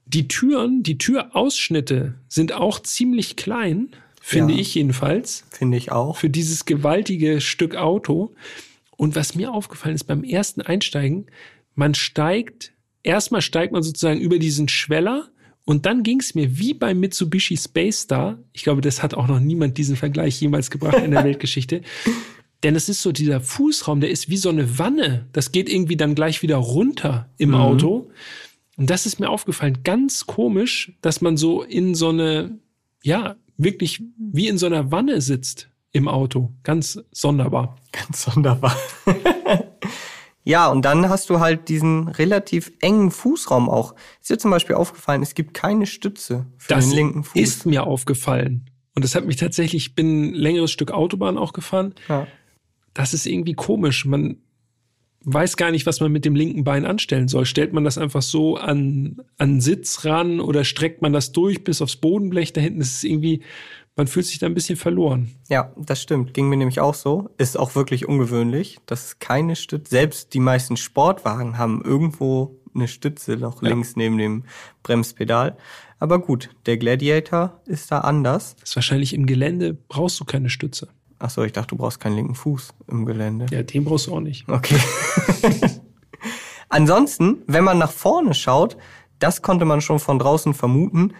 A: Die Türen, die Türausschnitte sind auch ziemlich klein, finde
B: Ja.
A: ich jedenfalls,
B: Finde ich auch.
A: für dieses gewaltige Stück Auto. Und was mir aufgefallen ist beim ersten Einsteigen, man steigt, erstmal steigt man sozusagen über diesen Schweller und dann ging es mir wie beim Mitsubishi Space Star. Ich glaube, das hat auch noch niemand diesen Vergleich jemals gebracht in der Weltgeschichte. Denn es ist so dieser Fußraum, der ist wie so eine Wanne. Das geht irgendwie dann gleich wieder runter im Auto. Und das ist mir aufgefallen. Ganz komisch, dass man so in so eine, ja, wirklich wie in so einer Wanne sitzt im Auto. Ganz sonderbar.
B: Ganz sonderbar. ja, und dann hast du halt diesen relativ engen Fußraum auch. Ist dir zum Beispiel aufgefallen, es gibt keine Stütze für
A: Das
B: den linken Fuß.
A: ist mir aufgefallen. Und das hat mich tatsächlich, ich bin ein längeres Stück Autobahn auch gefahren.
B: ja.
A: Das ist irgendwie komisch. Man weiß gar nicht, was man mit dem linken Bein anstellen soll. Stellt man das einfach so an, an Sitz ran oder streckt man das durch bis aufs Bodenblech da hinten? Das ist irgendwie, man fühlt sich da ein bisschen verloren.
B: ja, das stimmt. Ging mir nämlich auch so. Ist auch wirklich ungewöhnlich, dass es keine Stütze, selbst die meisten Sportwagen haben irgendwo eine Stütze noch
A: Ja.
B: links neben dem Bremspedal. Aber gut, der Gladiator ist da anders.
A: Das ist wahrscheinlich im Gelände brauchst du keine Stütze.
B: Ach so, ich dachte, du brauchst keinen linken Fuß im Gelände.
A: Ja, den brauchst du auch nicht.
B: Okay. Ansonsten, wenn man nach vorne schaut, das konnte man schon von draußen vermuten,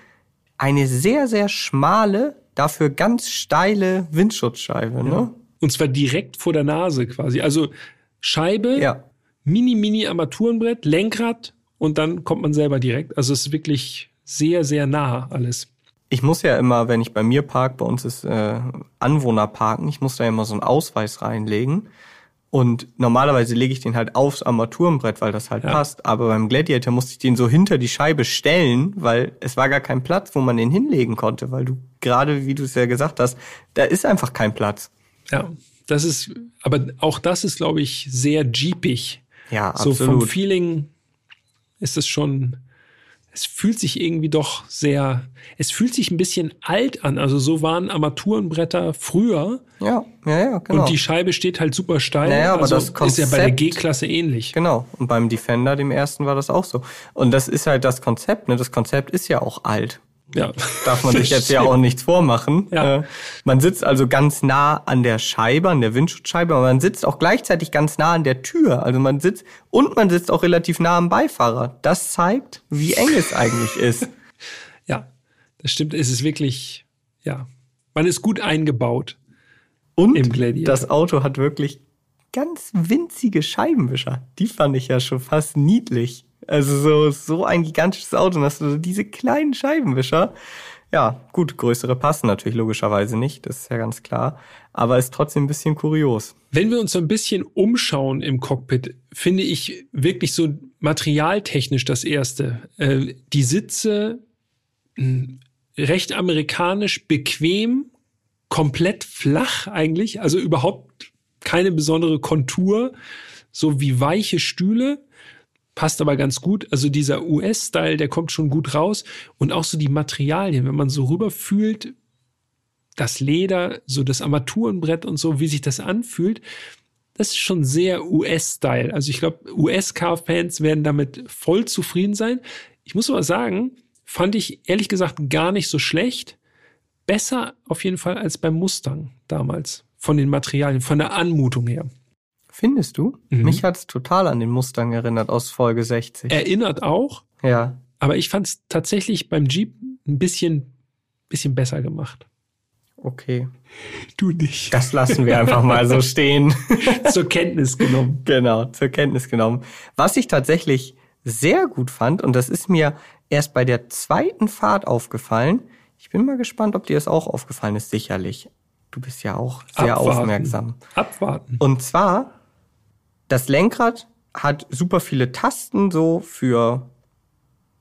B: eine sehr, sehr schmale, dafür ganz steile Windschutzscheibe. Ne?
A: Und zwar direkt vor der Nase quasi. Also Scheibe,
B: Ja.
A: mini, mini Armaturenbrett, Lenkrad und dann kommt man selber direkt. Also es ist wirklich sehr, sehr nah alles.
B: Ich muss ja immer, wenn ich bei mir park, bei uns ist äh, Anwohnerparken, ich muss da immer so einen Ausweis reinlegen. Und normalerweise lege ich den halt aufs Armaturenbrett, weil das halt
A: Ja.
B: passt. Aber beim Gladiator musste ich den so hinter die Scheibe stellen, weil es war gar kein Platz, wo man den hinlegen konnte, weil du gerade, wie du es ja gesagt hast, da ist einfach kein Platz.
A: Ja, das ist, aber auch das ist, glaube ich, sehr jeepig.
B: Ja,
A: So vom
B: absolut.
A: Feeling, ist es schon, es fühlt sich irgendwie doch sehr, es fühlt sich ein bisschen alt an. Also so waren Armaturenbretter früher.
B: Ja, ja, ja, genau.
A: Und die Scheibe steht halt super steil.
B: Naja, aber
A: also
B: das
A: ist ja bei der
B: Konzept-
A: G-Klasse ähnlich.
B: Genau. Und beim Defender, dem ersten, war das auch so. Und das ist halt das Konzept, ne? Das Konzept ist ja auch alt.
A: Ja.
B: Darf man sich jetzt ja auch nichts vormachen.
A: Ja.
B: Äh, Man sitzt also ganz nah an der Scheibe, an der Windschutzscheibe, aber man sitzt auch gleichzeitig ganz nah an der Tür. Also man sitzt und man sitzt auch relativ nah am Beifahrer. Das zeigt, wie eng es eigentlich ist.
A: Ja, das stimmt. Es ist wirklich, ja, man ist gut eingebaut.
B: Und
A: Im Gladiator.
B: das Auto hat wirklich ganz winzige Scheibenwischer. Die fand ich ja schon fast niedlich. Also so, so ein gigantisches Auto und hast du diese kleinen Scheibenwischer. Ja, gut, größere passen natürlich logischerweise nicht, das ist ja ganz klar. Aber ist trotzdem ein bisschen kurios.
A: Wenn wir uns so ein bisschen umschauen im Cockpit, finde ich wirklich so materialtechnisch das Erste. Äh, die Sitze mh, recht amerikanisch, bequem, komplett flach eigentlich, also überhaupt keine besondere Kontur, so wie weiche Stühle. Passt aber ganz gut. Also dieser US-Style, der kommt schon gut raus. Und auch so die Materialien, wenn man so rüberfühlt, das Leder, so das Armaturenbrett und so, wie sich das anfühlt, das ist schon sehr US-Style. Also ich glaube, US-Car-Fans werden damit voll zufrieden sein. Ich muss aber sagen, fand ich ehrlich gesagt gar nicht so schlecht. Besser auf jeden Fall als beim Mustang damals. Von den Materialien, von der Anmutung her.
B: Findest du?
A: Mhm.
B: Mich hat's total an den Mustang erinnert aus Folge 60.
A: Erinnert auch,
B: ja.
A: aber ich fand es tatsächlich beim Jeep ein bisschen, bisschen besser gemacht.
B: Okay.
A: Du nicht.
B: Das lassen wir einfach mal so stehen.
A: Zur Kenntnis genommen.
B: Genau, zur Kenntnis genommen. Was ich tatsächlich sehr gut fand, und das ist mir erst bei der zweiten Fahrt aufgefallen, ich bin mal gespannt, ob dir das auch aufgefallen ist, sicherlich. Du bist ja auch sehr
A: Abwarten.
B: aufmerksam.
A: Abwarten.
B: Und zwar, das Lenkrad hat super viele Tasten so für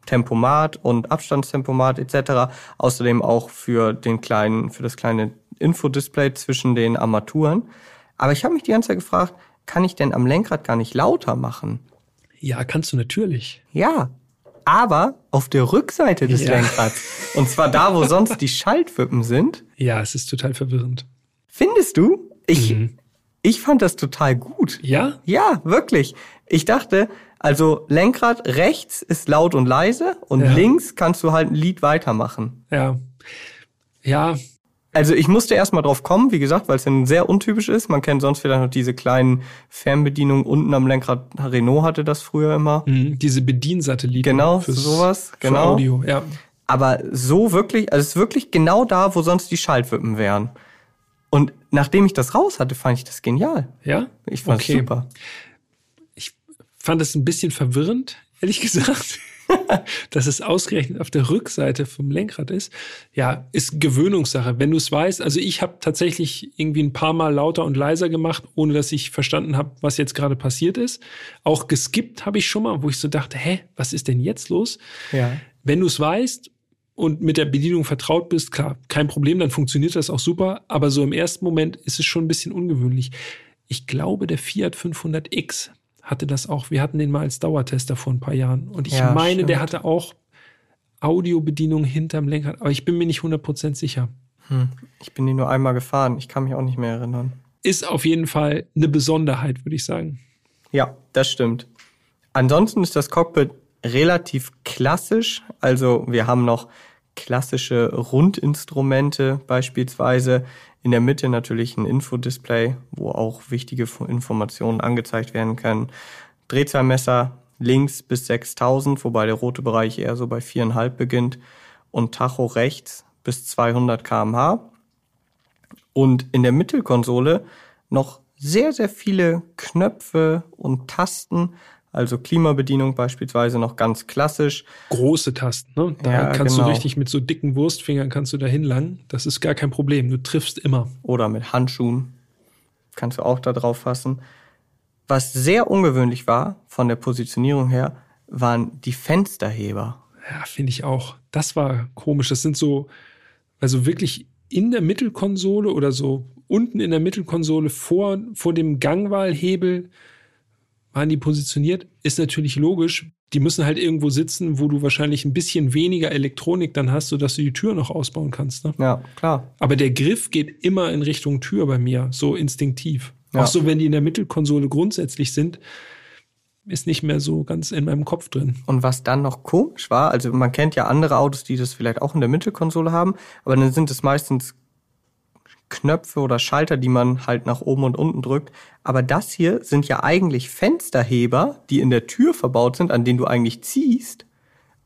B: Tempomat und Abstandstempomat etc. Außerdem auch für den kleinen, für das kleine Infodisplay zwischen den Armaturen. Aber ich habe mich die ganze Zeit gefragt, kann ich denn am Lenkrad gar nicht lauter machen?
A: Ja, kannst du natürlich.
B: Ja, aber auf der Rückseite des
A: Ja.
B: Lenkrads. Und zwar da, wo sonst die Schaltwippen sind.
A: Ja, es ist total verwirrend.
B: Findest du? Ich,
A: Mhm.
B: Ich fand das total gut.
A: Ja?
B: Ja, wirklich. Ich dachte, also Lenkrad rechts ist laut und leise und
A: Ja.
B: links kannst du halt ein Lied weitermachen.
A: Ja. Ja,
B: Also ich musste erst mal drauf kommen, wie gesagt, weil es dann sehr untypisch ist. Man kennt sonst vielleicht noch diese kleinen Fernbedienungen unten am Lenkrad. Renault hatte das früher immer.
A: mh, diese Bediensatelliten.
B: Genau,
A: fürs-
B: sowas,
A: Für
B: genau.
A: Audio, ja.
B: Aber so wirklich, also es ist wirklich genau da, wo sonst die Schaltwippen wären. Und nachdem ich das raus hatte, fand ich das genial.
A: Ja?
B: Ich fand es
A: Okay.
B: super.
A: Fand es ein bisschen verwirrend, ehrlich gesagt. dass es ausgerechnet auf der Rückseite vom Lenkrad ist. Ja, ist Gewöhnungssache. Wenn du es weißt, also ich habe tatsächlich irgendwie ein paar Mal lauter und leiser gemacht, ohne dass ich verstanden habe, was jetzt gerade passiert ist. Auch geskippt habe ich schon mal, wo ich so dachte, hä, was ist denn jetzt los?
B: Ja.
A: Wenn du es weißt und mit der Bedienung vertraut bist, klar, kein Problem, dann funktioniert das auch super. Aber so im ersten Moment ist es schon ein bisschen ungewöhnlich. Ich glaube, der Fiat 500X hatte das auch. Wir hatten den mal als Dauertester vor ein paar Jahren. Und ich
B: Ja,
A: meine, der
B: stimmt.
A: hatte auch Audiobedienung hinterm Lenkrad. Aber ich bin mir nicht 100% sicher.
B: Hm. Ich bin die nur einmal gefahren. Ich kann mich auch nicht mehr erinnern.
A: Ist auf jeden Fall eine Besonderheit, würde ich sagen.
B: Ja, das stimmt. Ansonsten ist das Cockpit relativ klassisch. Also wir haben noch klassische Rundinstrumente beispielsweise. In der Mitte natürlich ein Infodisplay, wo auch wichtige Informationen angezeigt werden können. Drehzahlmesser links bis 6000, wobei der rote Bereich eher so bei 4,5 beginnt. Und Tacho rechts bis 200 kmh. Und in der Mittelkonsole noch sehr, sehr viele Knöpfe und Tasten. Also Klimabedienung beispielsweise noch ganz klassisch.
A: Große Tasten, ne? Da
B: Ja,
A: kannst
B: genau.
A: du richtig mit so dicken Wurstfingern kannst du da hinlangen. Das ist gar kein Problem. Du triffst immer.
B: oder mit Handschuhen. Kannst du auch da drauf fassen. Was sehr ungewöhnlich war von der Positionierung her, waren die Fensterheber.
A: Ja, finde ich auch. Das war komisch. Das sind so, also wirklich in der Mittelkonsole oder so unten in der Mittelkonsole vor, vor dem Gangwahlhebel waren die positioniert. Ist natürlich logisch, Die müssen halt irgendwo sitzen, wo du wahrscheinlich ein bisschen weniger Elektronik dann hast, sodass du die Tür noch ausbauen kannst. Ne?
B: Ja, klar.
A: Aber der Griff geht immer in Richtung Tür bei mir, so instinktiv.
B: Ja.
A: Auch so, wenn die in der Mittelkonsole grundsätzlich sind, ist nicht mehr so ganz in meinem Kopf drin.
B: Und was dann noch komisch war, also man kennt ja andere Autos, die das vielleicht auch in der Mittelkonsole haben, aber dann sind es meistens Knöpfe oder Schalter, die man halt nach oben und unten drückt. Aber das hier sind ja eigentlich Fensterheber, die in der Tür verbaut sind, an denen du eigentlich ziehst,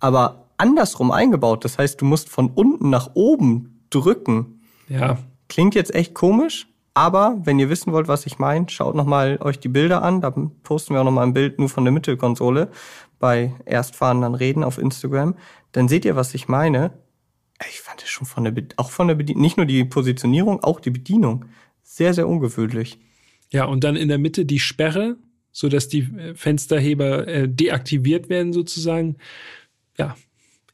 B: aber andersrum eingebaut. Das heißt, du musst von unten nach oben drücken.
A: Ja,
B: Klingt jetzt echt komisch, aber wenn ihr wissen wollt, was ich meine, schaut nochmal euch die Bilder an. Da posten wir auch nochmal ein Bild nur von der Mittelkonsole bei Erstfahren dann reden auf Instagram. Dann seht ihr, was ich meine. Ich fand es schon von der, Be auch von der Bedienung, nicht nur die Positionierung, auch die Bedienung. Sehr, sehr ungewöhnlich.
A: Ja, und dann in der Mitte die Sperre, so dass die äh, Fensterheber äh, deaktiviert werden sozusagen. Ja,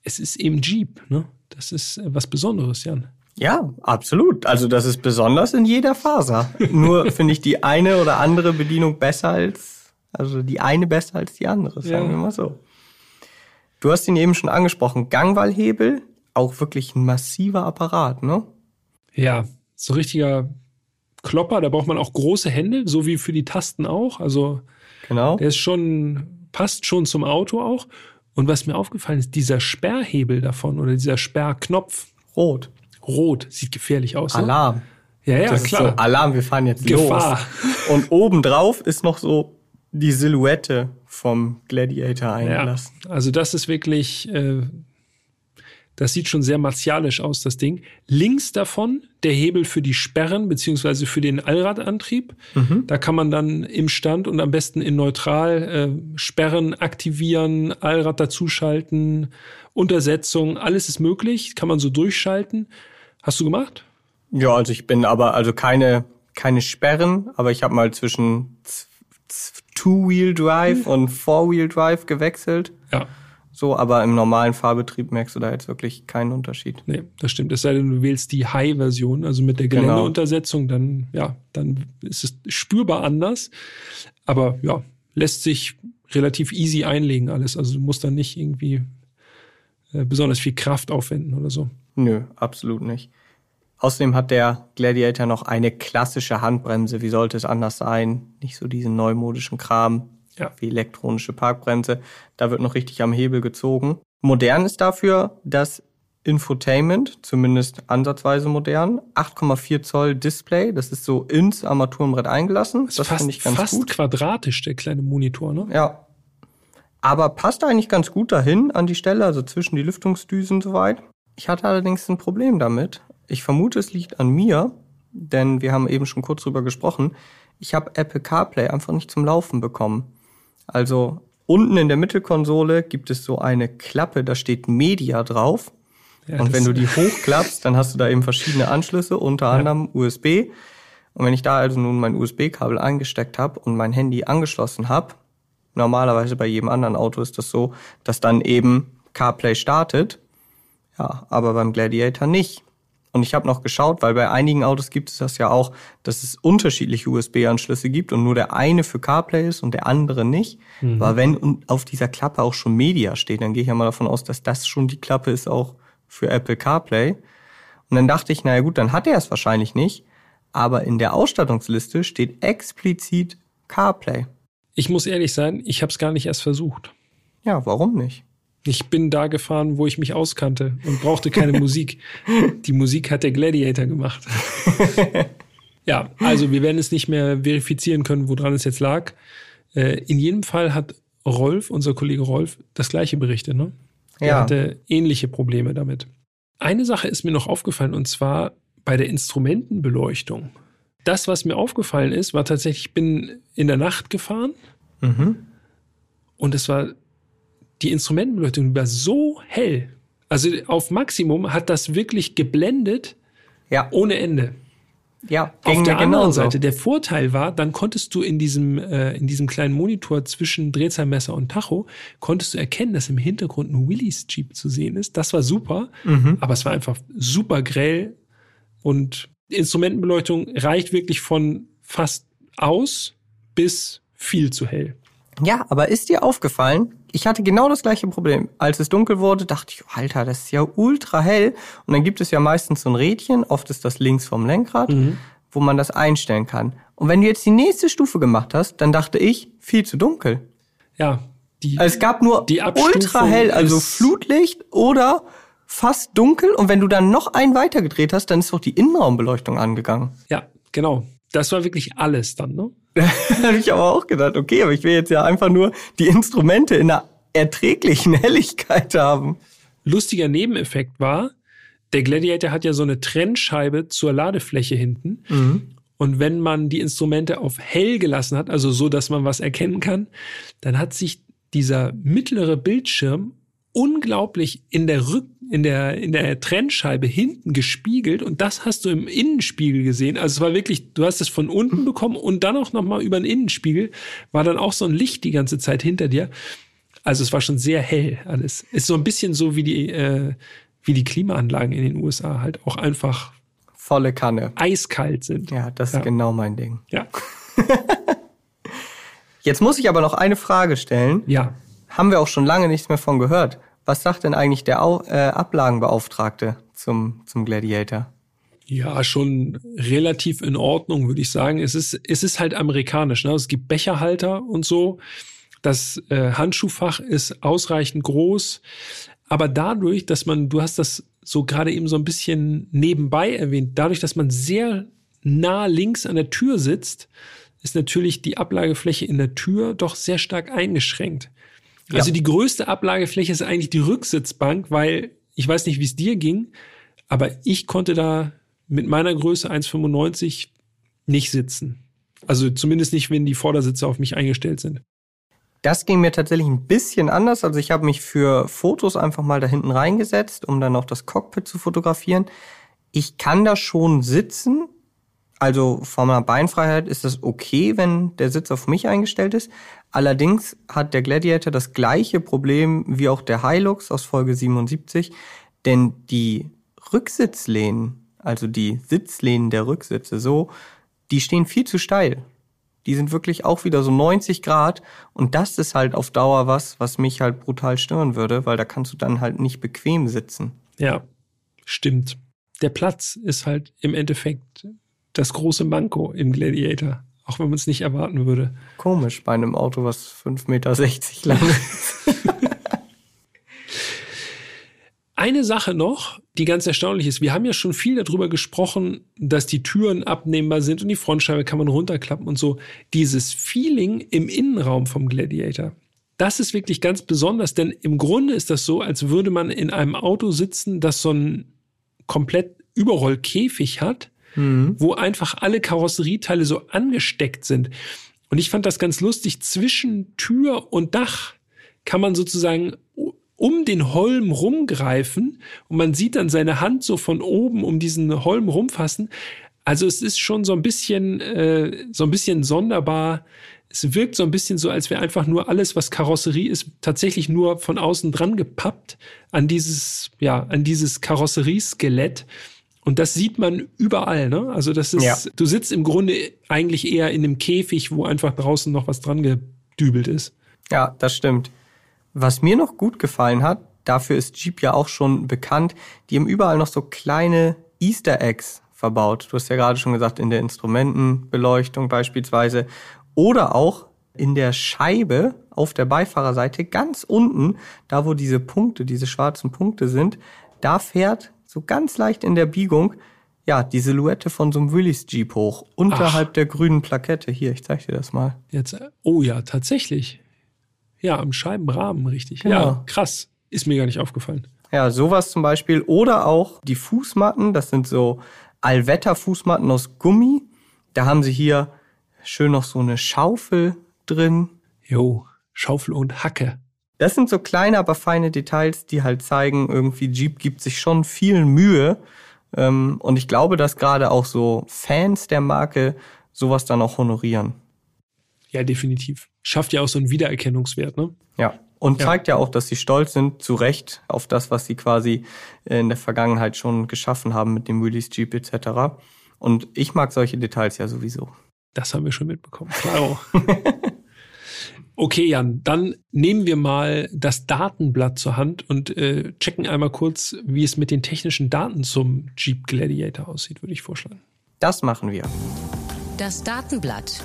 A: es ist eben Jeep, ne? Das ist äh, was Besonderes, Jan.
B: Ja, absolut. Also das ist besonders in jeder Faser. Nur finde ich die eine oder andere Bedienung besser als, also die eine besser als die andere, sagen
A: Ja.
B: wir mal so. Du hast ihn eben schon angesprochen. Gangwallhebel, auch wirklich ein massiver Apparat, ne?
A: Ja, so richtiger Klopper, da braucht man auch große Hände, so wie für die Tasten auch. Also
B: Genau.
A: der ist schon, passt schon zum Auto auch. Und was mir aufgefallen ist, dieser Sperrhebel davon oder dieser Sperrknopf,
B: Rot.
A: rot, sieht gefährlich aus. Ne?
B: Alarm.
A: Ja, ja,
B: das
A: klar.
B: ist so, Alarm, wir fahren jetzt
A: Gefahr.
B: los. Und obendrauf ist noch so die Silhouette vom Gladiator
A: Ja,
B: eingelassen.
A: also das ist wirklich, äh, das sieht schon sehr martialisch aus, das Ding. Links davon der Hebel für die Sperren beziehungsweise für den Allradantrieb. Da kann man dann im Stand und am besten in neutral äh, Sperren aktivieren, Allrad dazuschalten, Untersetzung, alles ist möglich, kann man so durchschalten. Hast du gemacht?
B: Ja, also ich bin aber, also keine, keine Sperren, aber ich habe mal zwischen Two-Wheel-Drive und Four-Wheel-Drive gewechselt.
A: Ja.
B: So, aber im normalen Fahrbetrieb merkst du da jetzt wirklich keinen Unterschied.
A: Nee, das stimmt. Es sei denn, du wählst die High-Version, also mit der
B: Genau.
A: Geländeuntersetzung, dann, ja, dann ist es spürbar anders. Aber ja, lässt sich relativ easy einlegen alles. Also du musst dann nicht irgendwie äh, besonders viel Kraft aufwenden oder so.
B: Nö, absolut nicht. Außerdem hat der Gladiator noch eine klassische Handbremse. Wie sollte es anders sein? Nicht so diesen neumodischen Kram
A: Ja.
B: wie elektronische Parkbremse. Da wird noch richtig am Hebel gezogen. Modern ist dafür das Infotainment, zumindest ansatzweise modern. 8,4 Zoll Display, das ist so ins Armaturenbrett eingelassen.
A: Ist
B: Das
A: fast,
B: finde ich ganz
A: fast
B: gut.
A: quadratisch, der kleine Monitor, ne?
B: Ja. Aber passt eigentlich ganz gut dahin an die Stelle, also zwischen die Lüftungsdüsen soweit. Ich hatte allerdings ein Problem damit. Ich vermute, es liegt an mir, denn wir haben eben schon kurz drüber gesprochen. Ich habe Apple CarPlay einfach nicht zum Laufen bekommen. Also unten in der Mittelkonsole gibt es so eine Klappe, da steht Media drauf.
A: Ja,
B: und wenn du die hochklappst, dann hast du da eben verschiedene Anschlüsse, unter anderem USB. Und wenn ich da also nun mein USB-Kabel eingesteckt habe und mein Handy angeschlossen habe, normalerweise bei jedem anderen Auto ist das so, dass dann eben CarPlay startet. Ja, aber beim Gladiator nicht. Und ich habe noch geschaut, weil bei einigen Autos gibt es das ja auch, dass es unterschiedliche USB-Anschlüsse gibt und nur der eine für CarPlay ist und der andere nicht. Aber wenn auf dieser Klappe auch schon Media steht, dann gehe ich ja mal davon aus, dass das schon die Klappe ist auch für Apple CarPlay. Und dann dachte ich, naja gut, dann hat er es wahrscheinlich nicht. Aber in der Ausstattungsliste steht explizit CarPlay.
A: Ich muss ehrlich sein, ich habe es gar nicht erst versucht.
B: Ja, warum nicht?
A: Ich bin da gefahren, wo ich mich auskannte und brauchte keine Musik. Die Musik hat der Gladiator gemacht. ja, also wir werden es nicht mehr verifizieren können, woran es jetzt lag. Äh, in jedem Fall hat Rolf, unser Kollege Rolf, das gleiche berichtet. Ne? Der
B: Ja.
A: hatte ähnliche Probleme damit. Eine Sache ist mir noch aufgefallen und zwar bei der Instrumentenbeleuchtung. Das, was mir aufgefallen ist, war tatsächlich, ich bin in der Nacht gefahren
B: Mhm.
A: und es war, die Instrumentenbeleuchtung war so hell. Also auf Maximum hat das wirklich geblendet
B: Ja,
A: ohne Ende.
B: ja,
A: Auf der anderen
B: genauso.
A: Seite, der Vorteil war, dann konntest du in diesem, äh, in diesem kleinen Monitor zwischen Drehzahlmesser und Tacho, konntest du erkennen, dass im Hintergrund ein Willys Jeep zu sehen ist. Das war super,
B: Mhm.
A: aber es war einfach super grell und die Instrumentenbeleuchtung reicht wirklich von fast aus bis viel zu hell.
B: Ja, aber ist dir aufgefallen, ich hatte genau das gleiche Problem. Als es dunkel wurde, dachte ich, Alter, das ist ja ultra hell. Und dann gibt es ja meistens so ein Rädchen, oft ist das links vom Lenkrad, mhm. wo man das einstellen kann. Und wenn du jetzt die nächste Stufe gemacht hast, dann dachte ich, viel zu dunkel.
A: Ja.
B: Die, also es gab nur die ultra hell, also Flutlicht oder fast dunkel. Und wenn du dann noch einen weitergedreht hast, dann ist auch die Innenraumbeleuchtung angegangen.
A: Ja, genau. Das war wirklich alles dann, ne?
B: da habe ich aber auch gedacht, okay, aber ich will jetzt ja einfach nur die Instrumente in einer erträglichen Helligkeit haben.
A: Lustiger Nebeneffekt war, der Gladiator hat ja so eine Trennscheibe zur Ladefläche hinten. Mhm. Und wenn man die Instrumente auf hell gelassen hat, also so, dass man was erkennen kann, dann hat sich dieser mittlere Bildschirm unglaublich in der Rück in der in der Trennscheibe hinten gespiegelt und das hast du im Innenspiegel gesehen. Also es war wirklich, du hast es von unten bekommen und dann auch noch mal über den Innenspiegel war dann auch so ein Licht die ganze Zeit hinter dir. Also es war schon sehr hell alles. Ist so ein bisschen so wie die äh, wie die Klimaanlagen in den USA halt auch einfach
B: volle Kanne
A: eiskalt sind.
B: Ja, das ja. ist genau mein Ding.
A: Ja.
B: Jetzt muss ich aber noch eine Frage stellen.
A: Ja.
B: Haben wir auch schon lange nichts mehr von gehört. Was sagt denn eigentlich der Au äh, Ablagenbeauftragte zum, zum Gladiator?
A: Ja, schon relativ in Ordnung, würde ich sagen. Es ist, es ist halt amerikanisch. Ne? Es gibt Becherhalter und so. Das äh, Handschuhfach ist ausreichend groß. Aber dadurch, dass man, du hast das so gerade eben so ein bisschen nebenbei erwähnt, dadurch, dass man sehr nah links an der Tür sitzt, ist natürlich die Ablagefläche in der Tür doch sehr stark eingeschränkt. Ja. Also die größte Ablagefläche ist eigentlich die Rücksitzbank, weil ich weiß nicht, wie es dir ging, aber ich konnte da mit meiner Größe 1,95 nicht sitzen. Also zumindest nicht, wenn die Vordersitze auf mich eingestellt sind.
B: Das ging mir tatsächlich ein bisschen anders. Also ich habe mich für Fotos einfach mal da hinten reingesetzt, um dann auch das Cockpit zu fotografieren. Ich kann da schon sitzen, also von meiner Beinfreiheit ist das okay, wenn der Sitz auf mich eingestellt ist. Allerdings hat der Gladiator das gleiche Problem wie auch der Hilux aus Folge 77, denn die Rücksitzlehnen, also die Sitzlehnen der Rücksitze, so, die stehen viel zu steil. Die sind wirklich auch wieder so 90 Grad und das ist halt auf Dauer was, was mich halt brutal stören würde, weil da kannst du dann halt nicht bequem sitzen.
A: Ja, stimmt. Der Platz ist halt im Endeffekt das große Manko im Gladiator. Auch wenn man es nicht erwarten würde.
B: Komisch bei einem Auto, was 5,60 Meter lang ist.
A: Eine Sache noch, die ganz erstaunlich ist. Wir haben ja schon viel darüber gesprochen, dass die Türen abnehmbar sind und die Frontscheibe kann man runterklappen und so. Dieses Feeling im Innenraum vom Gladiator, das ist wirklich ganz besonders, denn im Grunde ist das so, als würde man in einem Auto sitzen, das so einen komplett Überrollkäfig hat mhm. wo einfach alle Karosserieteile so angesteckt sind. Und ich fand das ganz lustig. Zwischen Tür und Dach kann man sozusagen um den Holm rumgreifen und man sieht dann seine Hand so von oben um diesen Holm rumfassen. Also es ist schon so ein bisschen, äh, so ein bisschen sonderbar. Es wirkt so ein bisschen so, als wäre einfach nur alles, was Karosserie ist, tatsächlich nur von außen dran gepappt an dieses, ja, an dieses Karosserieskelett. Und das sieht man überall, ne? Also das ist, ja. du sitzt im Grunde eigentlich eher in einem Käfig, wo einfach draußen noch was dran gedübelt ist.
B: Ja, das stimmt. Was mir noch gut gefallen hat, dafür ist Jeep ja auch schon bekannt, die haben überall noch so kleine Easter Eggs verbaut. Du hast ja gerade schon gesagt, in der Instrumentenbeleuchtung beispielsweise. Oder auch in der Scheibe auf der Beifahrerseite ganz unten, da wo diese Punkte, diese schwarzen Punkte sind, da fährt so ganz leicht in der Biegung, ja, die Silhouette von so einem Willys Jeep hoch, unterhalb Ach. der grünen Plakette. Hier, ich zeig dir das mal.
A: Jetzt, oh ja, tatsächlich. Ja, am Scheibenrahmen, richtig. Genau. Ja, krass. Ist mir gar nicht aufgefallen.
B: Ja, sowas zum Beispiel. Oder auch die Fußmatten, das sind so Allwetter-Fußmatten aus Gummi. Da haben sie hier schön noch so eine Schaufel drin.
A: Jo, Schaufel und Hacke.
B: Das sind so kleine, aber feine Details, die halt zeigen, irgendwie Jeep gibt sich schon viel Mühe. Ähm, und ich glaube, dass gerade auch so Fans der Marke sowas dann auch honorieren.
A: Ja, definitiv. Schafft ja auch so einen Wiedererkennungswert, ne?
B: Ja. Und zeigt ja. ja auch, dass sie stolz sind, zu Recht, auf das, was sie quasi in der Vergangenheit schon geschaffen haben mit dem Willys Jeep etc. Und ich mag solche Details ja sowieso.
A: Das haben wir schon mitbekommen. Klar. Okay, Jan, dann nehmen wir mal das Datenblatt zur Hand und äh, checken einmal kurz, wie es mit den technischen Daten zum Jeep Gladiator aussieht, würde ich vorschlagen.
B: Das machen wir.
C: Das Datenblatt.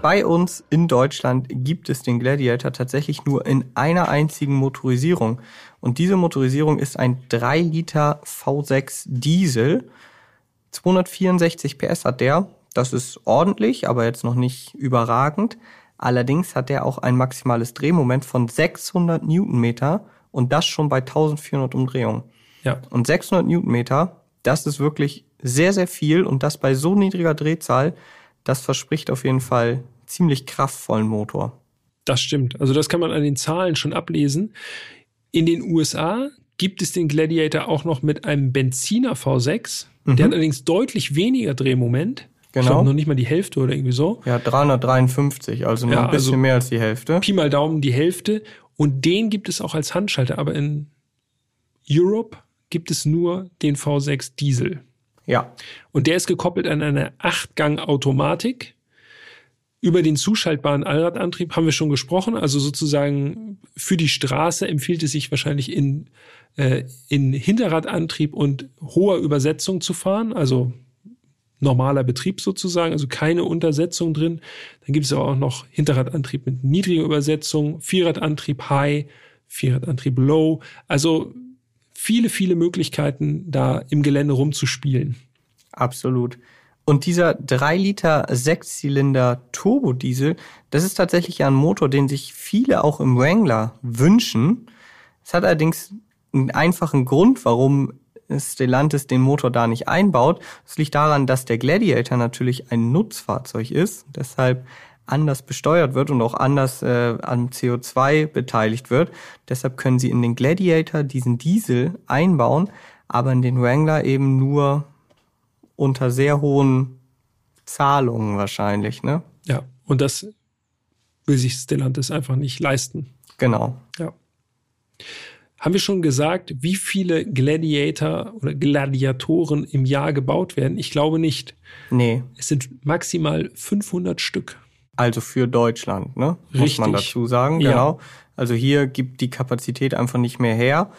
B: Bei uns in Deutschland gibt es den Gladiator tatsächlich nur in einer einzigen Motorisierung. Und diese Motorisierung ist ein 3 Liter V6 Diesel. 264 PS hat der. Das ist ordentlich, aber jetzt noch nicht überragend. Allerdings hat er auch ein maximales Drehmoment von 600 Newtonmeter und das schon bei 1400 Umdrehungen.
A: Ja.
B: Und 600 Newtonmeter, das ist wirklich sehr, sehr viel und das bei so niedriger Drehzahl, das verspricht auf jeden Fall ziemlich kraftvollen Motor.
A: Das stimmt. Also das kann man an den Zahlen schon ablesen. In den USA gibt es den Gladiator auch noch mit einem Benziner V6.
B: Mhm.
A: Der hat allerdings deutlich weniger Drehmoment. Ich
B: Genau.
A: glaube noch nicht mal die Hälfte oder irgendwie so.
B: Ja, 353, also nur
A: Ja,
B: ein bisschen
A: also-
B: mehr als die Hälfte.
A: Pi mal Daumen die Hälfte. Und den gibt es auch als Handschalter. Aber in Europe gibt es nur den V6 Diesel.
B: Ja,
A: Und der ist gekoppelt an eine Achtgang-Automatik. Über den zuschaltbaren Allradantrieb haben wir schon gesprochen. Also sozusagen für die Straße empfiehlt es sich wahrscheinlich in, äh, in Hinterradantrieb und hoher Übersetzung zu fahren. Also normaler Betrieb sozusagen, also keine Untersetzung drin. Dann gibt es aber auch noch Hinterradantrieb mit niedriger Übersetzung, Vierradantrieb High, Vierradantrieb Low. Also viele, viele Möglichkeiten, da im Gelände rumzuspielen.
B: absolut. Und dieser 3 Liter Sechszylinder Turbodiesel, das ist tatsächlich ein Motor, den sich viele auch im Wrangler wünschen. Es hat allerdings einen einfachen Grund, warum Stellantis den Motor da nicht einbaut. Es liegt daran, dass der Gladiator natürlich ein Nutzfahrzeug ist, deshalb anders besteuert wird und auch anders äh, am CO2 beteiligt wird. Deshalb können sie in den Gladiator diesen Diesel einbauen, aber in den Wrangler eben nur unter sehr hohen Zahlungen wahrscheinlich, ne?
A: Ja, und das will sich Stellantis einfach nicht leisten.
B: Genau.
A: Ja. Haben wir schon gesagt, wie viele Gladiator oder Gladiatoren im Jahr gebaut werden? Ich glaube nicht.
B: Nee,
A: Es sind maximal 500 Stück.
B: also für Deutschland, ne? Muss man
A: Richtig.
B: dazu sagen,
A: Ja.
B: genau. Also hier gibt die Kapazität einfach nicht mehr her.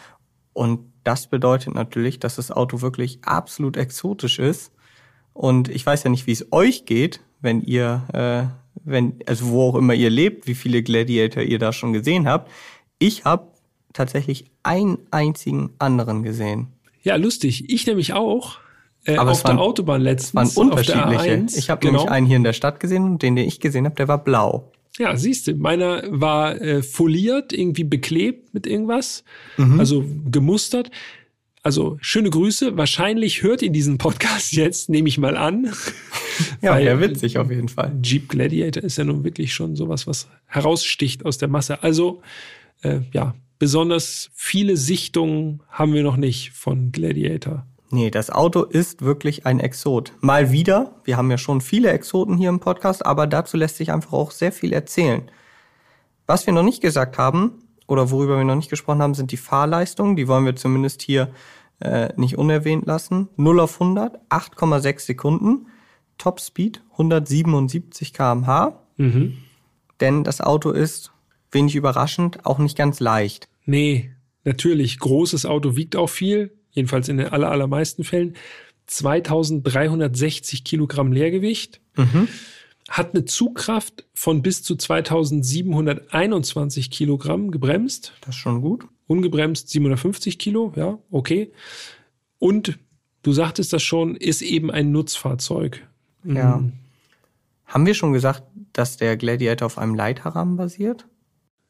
B: Und das bedeutet natürlich, dass das Auto wirklich absolut exotisch ist. Und ich weiß ja nicht, wie es euch geht, wenn ihr, äh, wenn, also wo auch immer ihr lebt, wie viele Gladiator ihr da schon gesehen habt. Ich habe tatsächlich einen einzigen anderen gesehen.
A: Ja, lustig. Ich nämlich auch. Äh,
B: Aber
A: auf
B: waren-
A: der Autobahn letztens.
B: waren unterschiedliche.
A: A1.
B: Ich habe
A: genau.
B: nämlich einen hier in der Stadt gesehen und den, den ich gesehen habe, der war blau.
A: Ja, siehst du, meiner war äh, foliert, irgendwie beklebt mit irgendwas,
B: Mhm.
A: also gemustert. Also schöne Grüße. Wahrscheinlich hört ihr diesen Podcast jetzt, nehme ich mal an.
B: Ja,
A: Weil-
B: der witzig auf jeden Fall.
A: Jeep Gladiator ist ja nun wirklich schon sowas, was heraussticht aus der Masse. Also äh, ja, besonders viele Sichtungen haben wir noch nicht von Gladiator.
B: Nee, das Auto ist wirklich ein Exot. Mal wieder, wir haben ja schon viele Exoten hier im Podcast, aber dazu lässt sich einfach auch sehr viel erzählen. Was wir noch nicht gesagt haben, oder worüber wir noch nicht gesprochen haben, sind die Fahrleistungen. Die wollen wir zumindest hier äh, nicht unerwähnt lassen. 0 auf 100, 8,6 Sekunden. Topspeed 177 km/h. Denn das Auto ist, wenig überraschend, auch nicht ganz leicht.
A: Nee, natürlich, großes Auto wiegt auch viel, jedenfalls in den aller, allermeisten Fällen. 2360 Kilogramm Leergewicht. Hat eine Zugkraft von bis zu 2721 Kilogramm gebremst.
B: Das ist schon gut.
A: Ungebremst 750 Kilo, ja, okay. Und du sagtest das schon, ist eben ein Nutzfahrzeug.
B: Ja. Haben wir schon gesagt, dass der Gladiator auf einem Leiterrahmen basiert?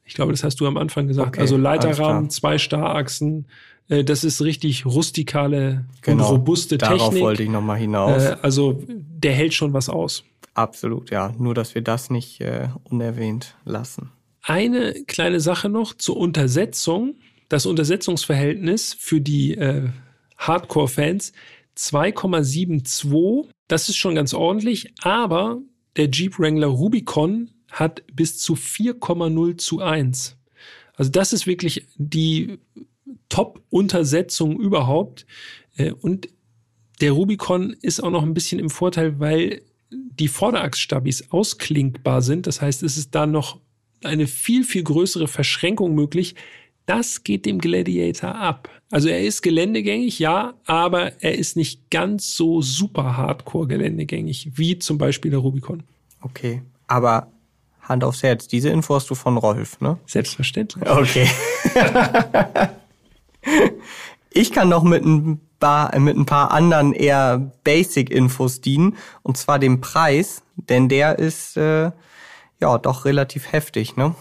A: Ich glaube, das hast du am Anfang gesagt.
B: Okay,
A: also Leiterrahmen, zwei Starachsen. Äh, das ist richtig rustikale
B: Genau.
A: und robuste
B: Darauf
A: Technik.
B: wollte ich nochmal hinaus.
A: Äh, also der hält schon was aus.
B: Absolut, ja. Nur, dass wir das nicht äh, unerwähnt lassen.
A: Eine kleine Sache noch zur Untersetzung. Das Untersetzungsverhältnis für die äh, Hardcore-Fans 2,72. Das ist schon ganz ordentlich, aber der Jeep Wrangler Rubicon hat bis zu 4,0 zu 1. Also das ist wirklich die Top-Untersetzung überhaupt. Äh, Und der Rubicon ist auch noch ein bisschen im Vorteil, weil die Vorderachsstabis ausklinkbar sind. Das heißt, es ist da noch eine viel, viel größere Verschränkung möglich. Das geht dem Gladiator ab. Also er ist geländegängig, ja, aber er ist nicht ganz so super hardcore geländegängig wie zum Beispiel der Rubicon.
B: Okay, aber Hand aufs Herz, diese Info hast du von Rolf, ne?
A: Selbstverständlich.
B: Okay. ich kann noch mit ein paar, mit ein paar anderen eher Basic-Infos dienen, und zwar dem Preis, denn der ist äh, ja doch relativ heftig, ne?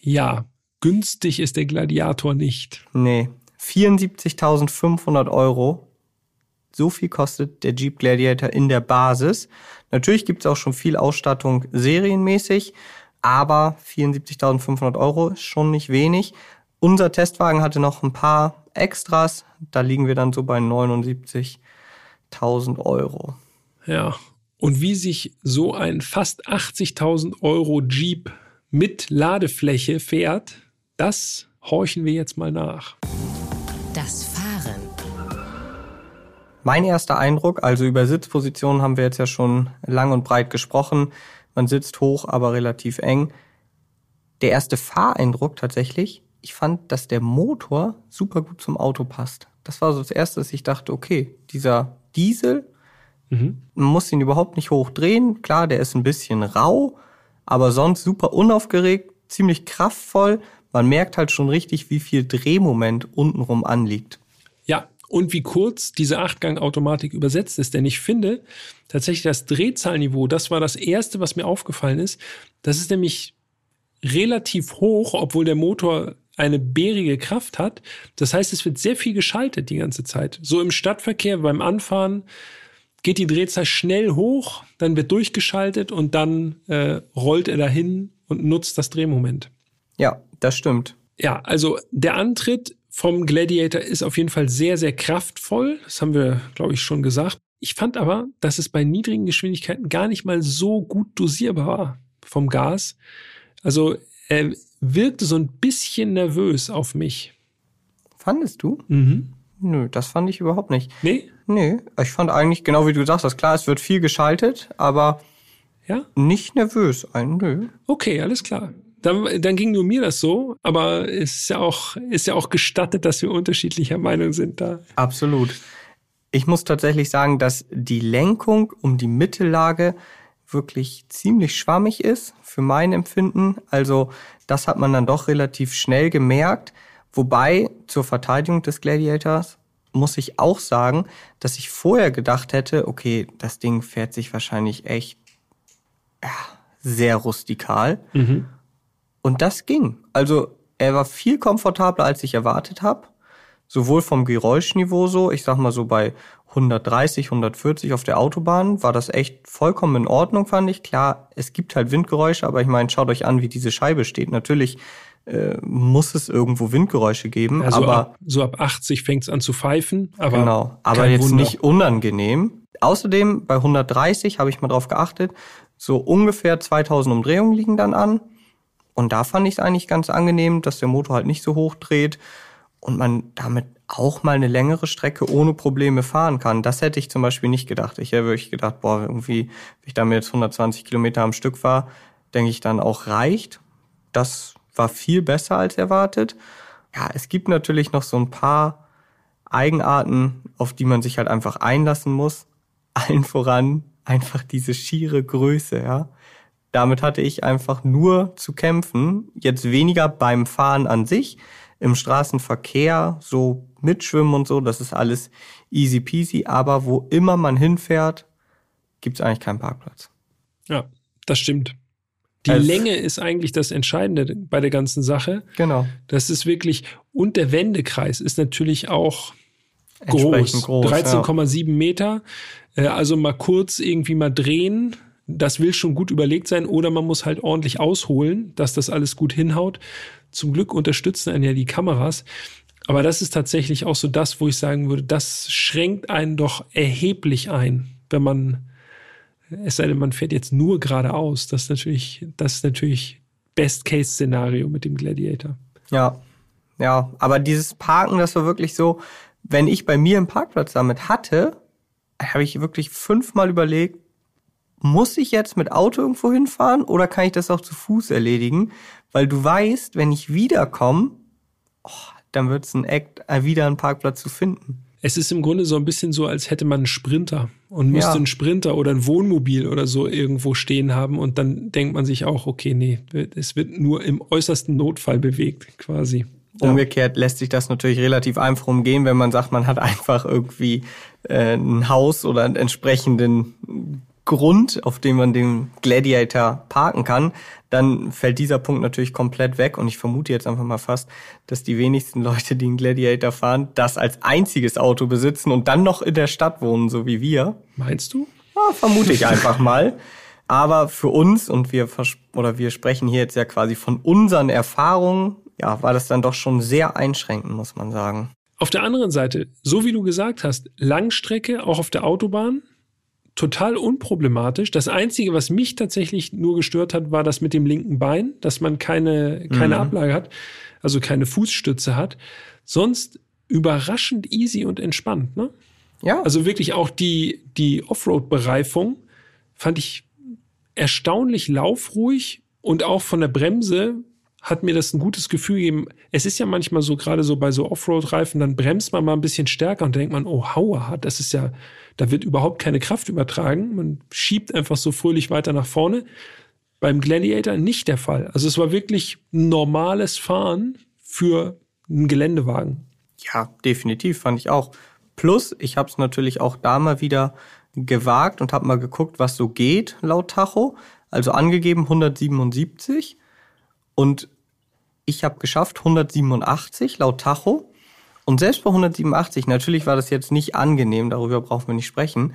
A: Ja, günstig ist der Gladiator nicht.
B: Nee, 74.500 Euro. So viel kostet der Jeep Gladiator in der Basis. Natürlich gibt es auch schon viel Ausstattung serienmäßig, aber 74.500 Euro ist schon nicht wenig. Unser Testwagen hatte noch ein paar Extras. Da liegen wir dann so bei 79.000 Euro.
A: Ja. Und wie sich so ein fast 80.000 Euro Jeep mit Ladefläche fährt, das horchen wir jetzt mal nach.
C: Das.
B: Mein erster Eindruck, also über Sitzpositionen haben wir jetzt ja schon lang und breit gesprochen. Man sitzt hoch, aber relativ eng. Der erste Fahreindruck tatsächlich, ich fand, dass der Motor super gut zum Auto passt. Das war so das erste, dass ich dachte, okay, dieser Diesel, mhm. man muss ihn überhaupt nicht hochdrehen. Klar, der ist ein bisschen rau, aber sonst super unaufgeregt, ziemlich kraftvoll. Man merkt halt schon richtig, wie viel Drehmoment untenrum anliegt.
A: Ja, und wie kurz diese Achtgang-Automatik übersetzt ist. Denn ich finde tatsächlich das Drehzahlniveau, das war das Erste, was mir aufgefallen ist. Das ist nämlich relativ hoch, obwohl der Motor eine bärige Kraft hat. Das heißt, es wird sehr viel geschaltet die ganze Zeit. So im Stadtverkehr beim Anfahren geht die Drehzahl schnell hoch, dann wird durchgeschaltet und dann äh, rollt er dahin und nutzt das Drehmoment.
B: Ja, das stimmt.
A: Ja, also der Antritt vom Gladiator ist auf jeden Fall sehr, sehr kraftvoll. Das haben wir, glaube ich, schon gesagt. Ich fand aber, dass es bei niedrigen Geschwindigkeiten gar nicht mal so gut dosierbar war vom Gas. Also er wirkte so ein bisschen nervös auf mich.
B: Fandest du?
A: Mhm.
B: Nö, das fand ich überhaupt nicht.
A: Nee?
B: Nee, ich fand eigentlich, genau wie du sagst, das klar, es wird viel geschaltet, aber
A: ja?
B: nicht nervös. Ein, nö.
A: Okay, alles klar. Dann, dann ging nur mir das so, aber es ist ja auch, ist ja auch gestattet, dass wir unterschiedlicher Meinung sind da.
B: Absolut. Ich muss tatsächlich sagen, dass die Lenkung um die Mittellage wirklich ziemlich schwammig ist für mein Empfinden. Also das hat man dann doch relativ schnell gemerkt. Wobei zur Verteidigung des Gladiators muss ich auch sagen, dass ich vorher gedacht hätte, okay, das Ding fährt sich wahrscheinlich echt ja, sehr rustikal. Mhm. Und das ging. Also er war viel komfortabler, als ich erwartet habe. Sowohl vom Geräuschniveau so, ich sag mal so bei 130, 140 auf der Autobahn war das echt vollkommen in Ordnung, fand ich. Klar, es gibt halt Windgeräusche, aber ich meine, schaut euch an, wie diese Scheibe steht. Natürlich äh, muss es irgendwo Windgeräusche geben,
A: also
B: aber
A: ab, so ab 80 fängt es an zu pfeifen, aber
B: genau, aber jetzt Wunder. nicht unangenehm. Außerdem bei 130 habe ich mal drauf geachtet, so ungefähr 2000 Umdrehungen liegen dann an. Und da fand ich es eigentlich ganz angenehm, dass der Motor halt nicht so hoch dreht und man damit auch mal eine längere Strecke ohne Probleme fahren kann. Das hätte ich zum Beispiel nicht gedacht. Ich hätte wirklich gedacht, boah, irgendwie, wenn ich damit jetzt 120 Kilometer am Stück war, denke ich dann auch reicht. Das war viel besser als erwartet. Ja, es gibt natürlich noch so ein paar Eigenarten, auf die man sich halt einfach einlassen muss. Allen voran einfach diese schiere Größe, ja. Damit hatte ich einfach nur zu kämpfen. Jetzt weniger beim Fahren an sich, im Straßenverkehr, so mitschwimmen und so, das ist alles easy peasy. Aber wo immer man hinfährt, gibt es eigentlich keinen Parkplatz.
A: Ja, das stimmt. Die also, Länge ist eigentlich das Entscheidende bei der ganzen Sache.
B: Genau.
A: Das ist wirklich, und der Wendekreis ist natürlich auch groß. groß 13,7 ja. Meter. Äh, also mal kurz irgendwie mal drehen, das will schon gut überlegt sein oder man muss halt ordentlich ausholen, dass das alles gut hinhaut. Zum Glück unterstützen einen ja die Kameras. Aber das ist tatsächlich auch so das, wo ich sagen würde, das schränkt einen doch erheblich ein, wenn man, es sei denn, man fährt jetzt nur geradeaus. Das ist natürlich, das ist natürlich Best-Case-Szenario mit dem Gladiator.
B: Ja, ja, aber dieses Parken, das war wirklich so, wenn ich bei mir einen Parkplatz damit hatte, habe ich wirklich fünfmal überlegt, muss ich jetzt mit Auto irgendwo hinfahren oder kann ich das auch zu Fuß erledigen? Weil du weißt, wenn ich wiederkomme, oh, dann wird es ein Act, äh, wieder einen Parkplatz zu finden.
A: Es ist im Grunde so ein bisschen so, als hätte man einen Sprinter und müsste
B: Ja.
A: einen Sprinter oder ein Wohnmobil oder so irgendwo stehen haben und dann denkt man sich auch, okay, nee, es wird nur im äußersten Notfall bewegt, quasi.
B: Umgekehrt lässt sich das natürlich relativ einfach umgehen, wenn man sagt, man hat einfach irgendwie äh, ein Haus oder einen entsprechenden Grund, auf dem man den Gladiator parken kann, dann fällt dieser Punkt natürlich komplett weg. Und ich vermute jetzt einfach mal fast, dass die wenigsten Leute, die einen Gladiator fahren, das als einziges Auto besitzen und dann noch in der Stadt wohnen, so wie wir.
A: Meinst du?
B: Ja, vermute ich einfach mal. Aber für uns, und wir, oder wir sprechen hier jetzt ja quasi von unseren Erfahrungen, ja, war das dann doch schon sehr einschränkend, muss man sagen.
A: Auf der anderen Seite, so wie du gesagt hast, Langstrecke, auch auf der Autobahn, total unproblematisch. Das Einzige, was mich tatsächlich nur gestört hat, war das mit dem linken Bein, dass man keine, keine
B: Mhm.
A: Ablage hat, also keine Fußstütze hat. Sonst überraschend easy und entspannt. Ne?
B: Ja,
A: Also wirklich auch die, die Offroad-Bereifung fand ich erstaunlich laufruhig und auch von der Bremse hat mir das ein gutes Gefühl gegeben. Es ist ja manchmal so, gerade so bei so Offroad-Reifen, dann bremst man mal ein bisschen stärker und denkt man, oh, hauer, das ist ja, da wird überhaupt keine Kraft übertragen. Man schiebt einfach so fröhlich weiter nach vorne. Beim Gladiator nicht der Fall. Also es war wirklich normales Fahren für einen Geländewagen.
B: ja, definitiv, fand ich auch. Plus, ich habe es natürlich auch da mal wieder gewagt und habe mal geguckt, was so geht laut Tacho. Also angegeben 177 und ich habe geschafft 187 laut Tacho. Und selbst bei 187, natürlich war das jetzt nicht angenehm, darüber brauchen wir nicht sprechen,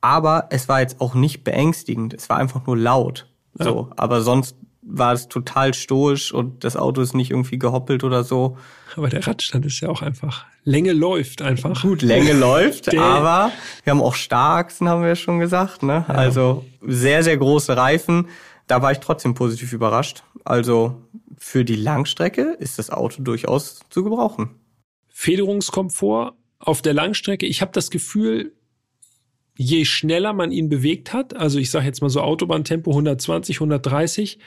B: aber es war jetzt auch nicht beängstigend, es war einfach nur laut. So, aber sonst war es total stoisch und das Auto ist nicht irgendwie gehoppelt oder so.
A: Aber der Radstand ist ja auch einfach. Länge läuft einfach.
B: Gut, Länge läuft, aber wir haben auch Starksen, haben wir ja schon gesagt. Ne? Also sehr, sehr große Reifen. Da war ich trotzdem positiv überrascht. Also für die Langstrecke ist das Auto durchaus zu gebrauchen.
A: Federungskomfort auf der Langstrecke. Ich habe das Gefühl, je schneller man ihn bewegt hat, also ich sage jetzt mal so Autobahntempo 120, 130,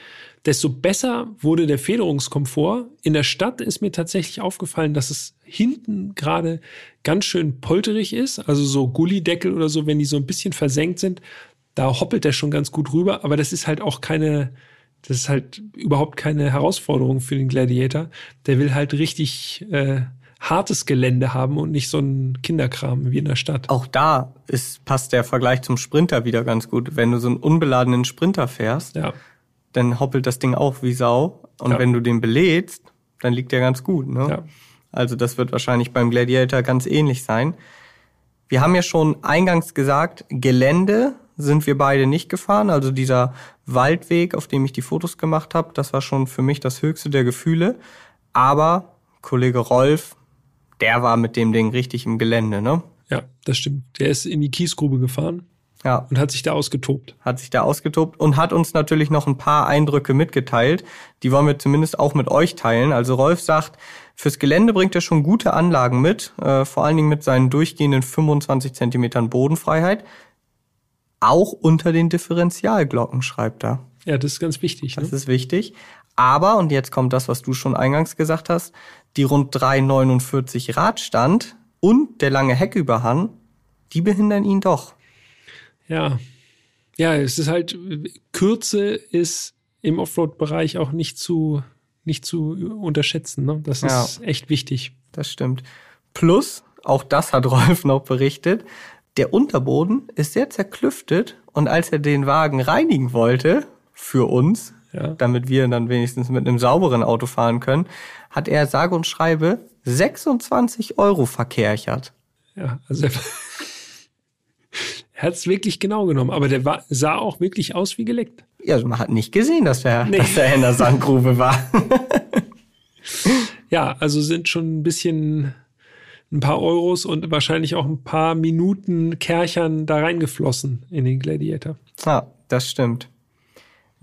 A: desto besser wurde der Federungskomfort. In der Stadt ist mir tatsächlich aufgefallen, dass es hinten gerade ganz schön polterig ist, also so Gullideckel oder so, wenn die so ein bisschen versenkt sind, da hoppelt der schon ganz gut rüber, aber das ist halt auch keine, das ist halt überhaupt keine Herausforderung für den Gladiator. Der will halt richtig äh, hartes Gelände haben und nicht so ein Kinderkram wie in der Stadt.
B: Auch da ist, passt der Vergleich zum Sprinter wieder ganz gut. Wenn du so einen unbeladenen Sprinter fährst,
A: Ja,
B: dann hoppelt das Ding auch wie Sau. Und
A: Ja.
B: wenn du den belädst, dann liegt der ganz gut. Ne?
A: Ja.
B: Also das wird wahrscheinlich beim Gladiator ganz ähnlich sein. Wir haben ja schon eingangs gesagt, Gelände sind wir beide nicht gefahren. Also dieser Waldweg, auf dem ich die Fotos gemacht habe, das war schon für mich das höchste der Gefühle. Aber Kollege Rolf, der war mit dem Ding richtig im Gelände, ne?
A: ja, das stimmt. Der ist in die Kiesgrube gefahren
B: Ja,
A: und hat sich da ausgetobt.
B: hat sich da ausgetobt und hat uns natürlich noch ein paar Eindrücke mitgeteilt. Die wollen wir zumindest auch mit euch teilen. Also Rolf sagt, fürs Gelände bringt er schon gute Anlagen mit, äh, vor allen Dingen mit seinen durchgehenden 25 Zentimetern Bodenfreiheit. Auch unter den Differentialglocken, schreibt er.
A: Ja, das ist ganz wichtig.
B: Das
A: Ne?
B: ist wichtig. Aber, und jetzt kommt das, was du schon eingangs gesagt hast, die rund 3,49 Radstand und der lange Hecküberhang, die behindern ihn doch.
A: Ja. Ja, es ist halt, Kürze ist im Offroad-Bereich auch nicht zu, nicht zu unterschätzen. Ne? Das
B: Ja.
A: ist echt wichtig.
B: Das stimmt. Plus, auch das hat Rolf noch berichtet, der Unterboden ist sehr zerklüftet und als er den Wagen reinigen wollte, für uns,
A: Ja.
B: damit wir dann wenigstens mit einem sauberen Auto fahren können, hat er sage und schreibe 26 Euro verkerchert.
A: Ja, also er, er hat es wirklich genau genommen, aber der war, sah auch wirklich aus wie geleckt.
B: Ja, also man hat nicht gesehen, dass er,
A: Nee.
B: dass in der Sandgrube war.
A: Ja, also sind schon ein bisschen ein paar Euros und wahrscheinlich auch ein paar Minuten Kerchern da reingeflossen in den Gladiator.
B: Ja, das stimmt.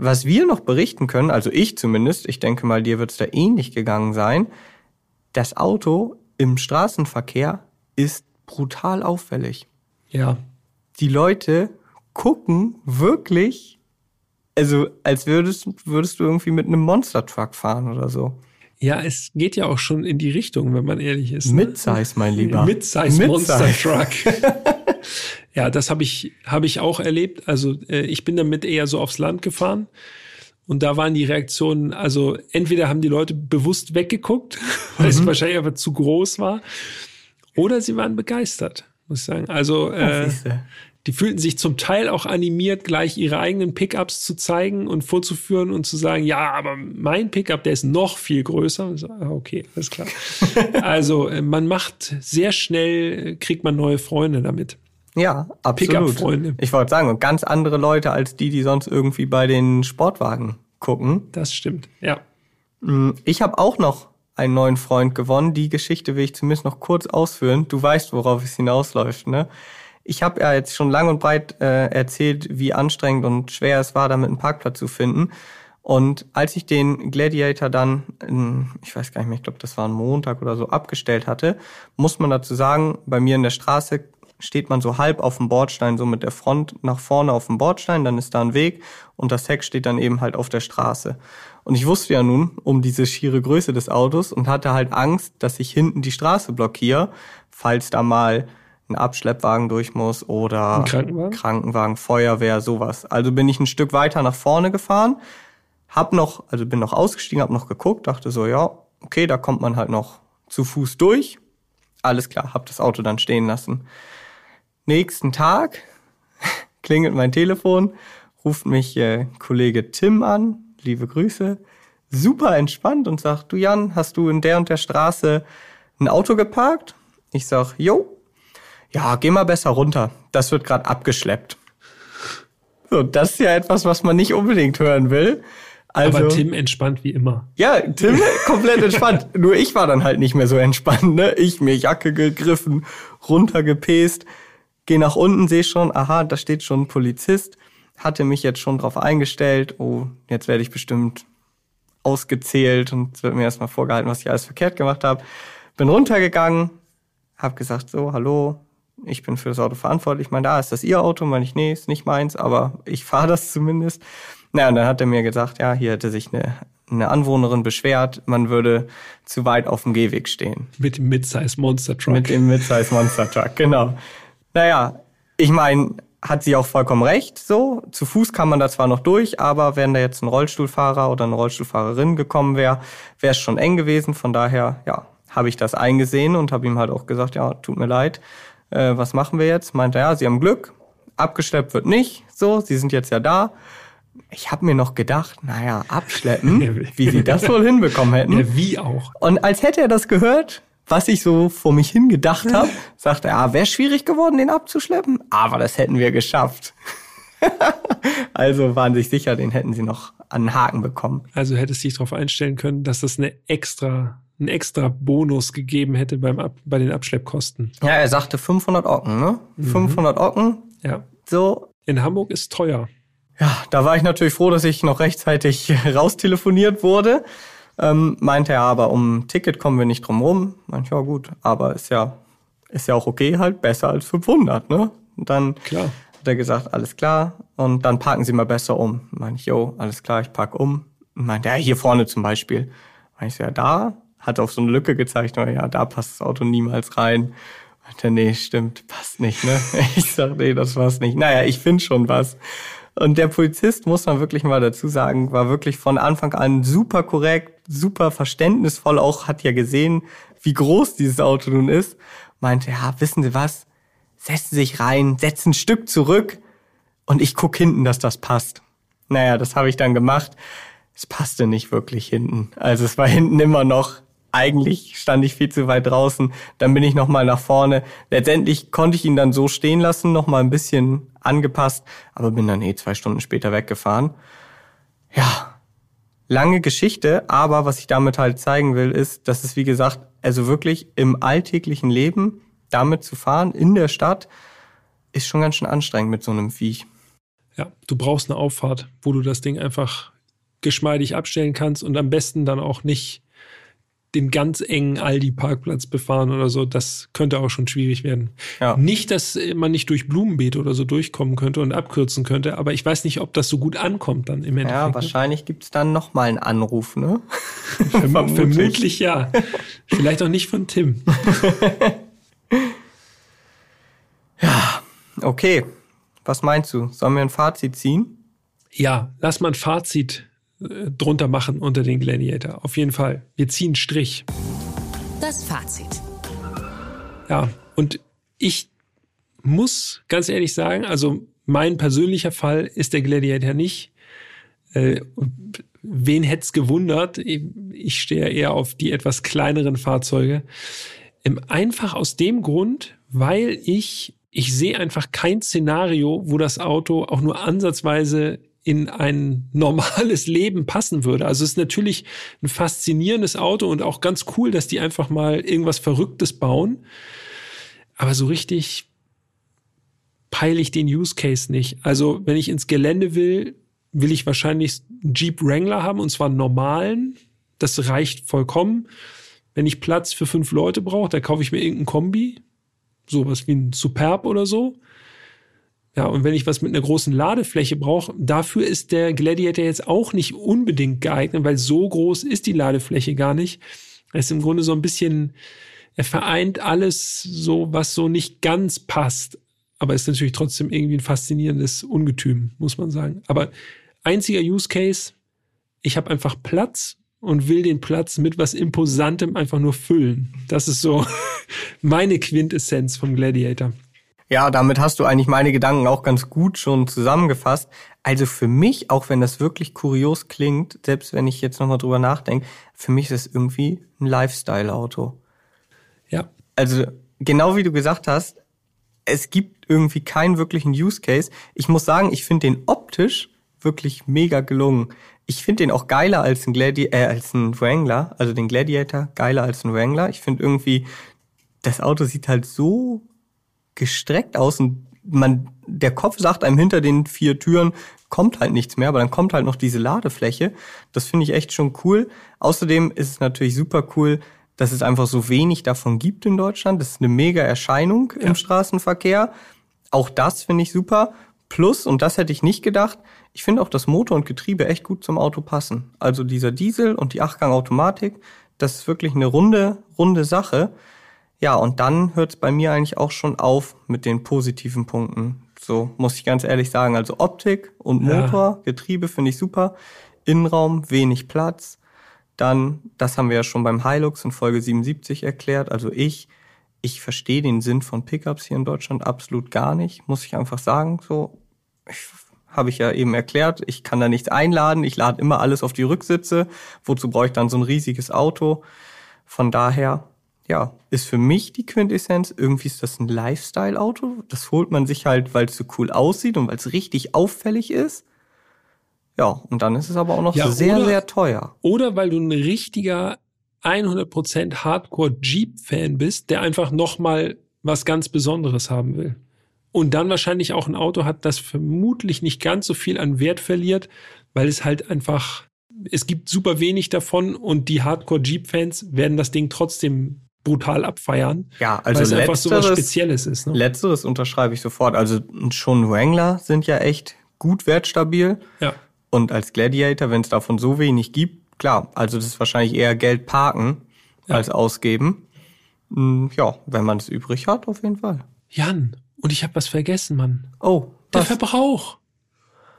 B: Was wir noch berichten können, also ich zumindest, ich denke mal, dir wird es da ähnlich gegangen sein, das Auto im Straßenverkehr ist brutal auffällig.
A: Ja,
B: Die Leute gucken wirklich, also als würdest, würdest du irgendwie mit einem Monster Truck fahren oder so.
A: Ja, es geht ja auch schon in die Richtung, wenn man ehrlich ist.
B: Ne? Mid-Size, mein Lieber.
A: Mid-Size Monster Truck. ja, das habe ich, hab ich auch erlebt. Also äh, ich bin damit eher so aufs Land gefahren. Und da waren die Reaktionen, also entweder haben die Leute bewusst weggeguckt, weil mhm. es wahrscheinlich einfach zu groß war, oder sie waren begeistert, muss ich sagen. Also äh, die fühlten sich zum Teil auch animiert, gleich ihre eigenen Pickups zu zeigen und vorzuführen und zu sagen, ja, aber mein Pickup, der ist noch viel größer. So, ah, okay, alles klar. also äh, man macht sehr schnell, kriegt man neue Freunde damit.
B: Ja, absolut. Ich wollte sagen, ganz andere Leute als die, die sonst irgendwie bei den Sportwagen gucken.
A: Das stimmt, ja.
B: Mm, ich habe auch noch einen neuen Freund gewonnen. Die Geschichte will ich zumindest noch kurz ausführen. Du weißt, worauf es hinausläuft, ne? Ich habe ja jetzt schon lang und breit äh, erzählt, wie anstrengend und schwer es war, damit einen Parkplatz zu finden. Und als ich den Gladiator dann, in, ich weiß gar nicht mehr, ich glaube, das war ein Montag oder so, abgestellt hatte, muss man dazu sagen, bei mir in der Straße steht man so halb auf dem Bordstein, so mit der Front nach vorne auf dem Bordstein, dann ist da ein Weg und das Heck steht dann eben halt auf der Straße. Und ich wusste ja nun um diese schiere Größe des Autos und hatte halt Angst, dass ich hinten die Straße blockiere, falls da mal ein Abschleppwagen durch muss oder Krankenwagen? Krankenwagen, Feuerwehr, sowas. Also bin ich ein Stück weiter nach vorne gefahren, hab noch, also bin noch ausgestiegen, hab noch geguckt, dachte so, ja, okay, da kommt man halt noch zu Fuß durch. Alles klar, hab das Auto dann stehen lassen. Nächsten Tag klingelt mein Telefon, ruft mich äh, Kollege Tim an, liebe Grüße, super entspannt und sagt, du Jan, hast du in der und der Straße ein Auto geparkt? Ich sag, jo, ja, geh mal besser runter. Das wird gerade abgeschleppt. So, das ist ja etwas, was man nicht unbedingt hören will.
A: Also, Aber Tim entspannt wie immer.
B: Ja, Tim komplett entspannt. Nur ich war dann halt nicht mehr so entspannt. Ne? Ich mir Jacke gegriffen, runtergepest, geh nach unten, sehe schon, aha, da steht schon ein Polizist. Hatte mich jetzt schon drauf eingestellt. Oh, jetzt werde ich bestimmt ausgezählt und es wird mir erstmal vorgehalten, was ich alles verkehrt gemacht habe. Bin runtergegangen, hab gesagt, so, hallo, ich bin für das Auto verantwortlich. Ich meine, da ist das Ihr Auto? Meine ich, nee, ist nicht meins, aber ich fahre das zumindest. Naja, und dann hat er mir gesagt, ja, hier hätte sich eine, eine Anwohnerin beschwert, man würde zu weit auf dem Gehweg stehen.
A: Mit dem Midsize Monster Truck.
B: Mit dem Midsize Monster Truck, genau. Naja, ich meine, hat sie auch vollkommen recht, so. Zu Fuß kann man da zwar noch durch, aber wenn da jetzt ein Rollstuhlfahrer oder eine Rollstuhlfahrerin gekommen wäre, wäre es schon eng gewesen. Von daher, ja, habe ich das eingesehen und habe ihm halt auch gesagt, ja, tut mir leid, äh, was machen wir jetzt? Meinte ja, sie haben Glück, abgeschleppt wird nicht, so, sie sind jetzt ja da. Ich habe mir noch gedacht, naja, abschleppen, wie sie das wohl hinbekommen hätten.
A: Ja, wie auch.
B: Und als hätte er das gehört, was ich so vor mich hingedacht habe, sagte er, ah, wäre schwierig geworden, den abzuschleppen, aber das hätten wir geschafft. also waren sich sicher, den hätten sie noch an den Haken bekommen.
A: Also hättest du dich darauf einstellen können, dass das eine extra einen extra Bonus gegeben hätte beim Ab bei den Abschleppkosten.
B: Ja, er sagte 500 Ocken, ne? Mhm. 500 Ocken.
A: Ja.
B: So.
A: In Hamburg ist teuer.
B: Ja, da war ich natürlich froh, dass ich noch rechtzeitig raustelefoniert wurde. Ähm, meinte er aber, um Ticket kommen wir nicht drum rum. Meinte, ja gut, aber ist ja, ist ja auch okay halt, besser als 500, ne? Und dann
A: klar.
B: hat er gesagt, alles klar. Und dann parken Sie mal besser um. Meinte ich, jo, alles klar, ich park um. Und meinte, ja, hier vorne zum Beispiel. Meinte ich, ja, da? hat auf so eine Lücke gezeigt, na ja, da passt das Auto niemals rein. Meinte, nee, stimmt, passt nicht, ne? Ich sag, nee, das war's nicht. Naja, ich finde schon was. Und der Polizist, muss man wirklich mal dazu sagen, war wirklich von Anfang an super korrekt, super verständnisvoll, auch hat ja gesehen, wie groß dieses Auto nun ist. Meinte, ja, wissen Sie was? Setzen Sie sich rein, setzen ein Stück zurück und ich guck hinten, dass das passt. Naja, das habe ich dann gemacht. Es passte nicht wirklich hinten. Also es war hinten immer noch eigentlich stand ich viel zu weit draußen. Dann bin ich nochmal nach vorne. Letztendlich konnte ich ihn dann so stehen lassen, nochmal ein bisschen angepasst, aber bin dann eh zwei Stunden später weggefahren. Ja, lange Geschichte, aber was ich damit halt zeigen will, ist, dass es wie gesagt, also wirklich im alltäglichen Leben damit zu fahren in der Stadt ist schon ganz schön anstrengend mit so einem Viech.
A: Ja, du brauchst eine Auffahrt, wo du das Ding einfach geschmeidig abstellen kannst und am besten dann auch nicht den ganz engen Aldi-Parkplatz befahren oder so. Das könnte auch schon schwierig werden.
B: Ja.
A: Nicht, dass man nicht durch Blumenbeet oder so durchkommen könnte und abkürzen könnte, aber ich weiß nicht, ob das so gut ankommt dann im Endeffekt.
B: Ja,
A: ne?
B: wahrscheinlich gibt's dann noch mal einen Anruf, ne?
A: Verm vermutlich ja. Vielleicht auch nicht von Tim.
B: Okay, was meinst du? Sollen wir ein Fazit ziehen?
A: Ja, lass mal ein Fazit äh, drunter machen unter den Gladiator. Auf jeden Fall. Wir ziehen Strich.
C: Das Fazit.
A: Ja, und ich muss ganz ehrlich sagen, also mein persönlicher Fall ist der Gladiator nicht. Äh, wen hätte es gewundert? Ich stehe eher auf die etwas kleineren Fahrzeuge. Ähm, einfach aus dem Grund, weil ich, ich sehe einfach kein Szenario, wo das Auto auch nur ansatzweise in ein normales Leben passen würde. Also es ist natürlich ein faszinierendes Auto und auch ganz cool, dass die einfach mal irgendwas Verrücktes bauen. Aber so richtig peile ich den Use Case nicht. Also wenn ich ins Gelände will, will ich wahrscheinlich einen Jeep Wrangler haben und zwar einen normalen. Das reicht vollkommen. Wenn ich Platz für fünf Leute brauche, da kaufe ich mir irgendein Kombi. Sowas wie ein Superb oder so. Ja, und wenn ich was mit einer großen Ladefläche brauche, dafür ist der Gladiator jetzt auch nicht unbedingt geeignet, weil so groß ist die Ladefläche gar nicht. Er ist im Grunde so ein bisschen, er vereint alles so, was so nicht ganz passt. Aber ist natürlich trotzdem irgendwie ein faszinierendes Ungetüm, muss man sagen. Aber einziger Use Case, ich habe einfach Platz und will den Platz mit was Imposantem einfach nur füllen. Das ist so meine Quintessenz vom Gladiator.
B: Ja, damit hast du eigentlich meine Gedanken auch ganz gut schon zusammengefasst. Also für mich, auch wenn das wirklich kurios klingt, selbst wenn ich jetzt nochmal drüber nachdenke, für mich ist es irgendwie ein Lifestyle-Auto.
A: Ja.
B: Also genau wie du gesagt hast, es gibt irgendwie keinen wirklichen Use Case. Ich muss sagen, ich finde den optisch wirklich mega gelungen. Ich finde den auch geiler als ein, Gladi äh, als ein Wrangler, also den Gladiator geiler als ein Wrangler. Ich finde irgendwie, das Auto sieht halt so gestreckt aus und man, der Kopf sagt einem hinter den vier Türen, kommt halt nichts mehr, aber dann kommt halt noch diese Ladefläche. Das finde ich echt schon cool. Außerdem ist es natürlich super cool, dass es einfach so wenig davon gibt in Deutschland. Das ist eine mega Erscheinung ja. im Straßenverkehr. Auch das finde ich super. Plus, und das hätte ich nicht gedacht, ich finde auch, dass Motor und Getriebe echt gut zum Auto passen. Also dieser Diesel und die Achtgang-Automatik, das ist wirklich eine runde, runde Sache. Ja, und dann hört es bei mir eigentlich auch schon auf mit den positiven Punkten. So muss ich ganz ehrlich sagen. Also Optik und Motor, ja. Getriebe finde ich super. Innenraum, wenig Platz. Dann, das haben wir ja schon beim Hilux in Folge 77 erklärt. Also ich, ich verstehe den Sinn von Pickups hier in Deutschland absolut gar nicht, muss ich einfach sagen. So, habe ich ja eben erklärt. Ich kann da nichts einladen. Ich lade immer alles auf die Rücksitze. Wozu brauche ich dann so ein riesiges Auto? Von daher ja, ist für mich die Quintessenz, irgendwie ist das ein Lifestyle-Auto. Das holt man sich halt, weil es so cool aussieht und weil es richtig auffällig ist. Ja, und dann ist es aber auch noch ja, sehr, oder, sehr teuer.
A: Oder weil du ein richtiger 100% Hardcore-Jeep-Fan bist, der einfach nochmal was ganz Besonderes haben will. Und dann wahrscheinlich auch ein Auto hat, das vermutlich nicht ganz so viel an Wert verliert, weil es halt einfach, es gibt super wenig davon und die Hardcore-Jeep-Fans werden das Ding trotzdem brutal abfeiern.
B: Ja, also weil es
A: einfach so was Spezielles ist. Ne?
B: Letzteres unterschreibe ich sofort. Also schon Wrangler sind ja echt gut wertstabil.
A: Ja.
B: Und als Gladiator, wenn es davon so wenig gibt, klar, also das ist wahrscheinlich eher Geld parken ja. als ausgeben. Hm, ja, wenn man es übrig hat, auf jeden Fall.
A: Jan, und ich habe was vergessen, Mann.
B: Oh,
A: was? der Verbrauch.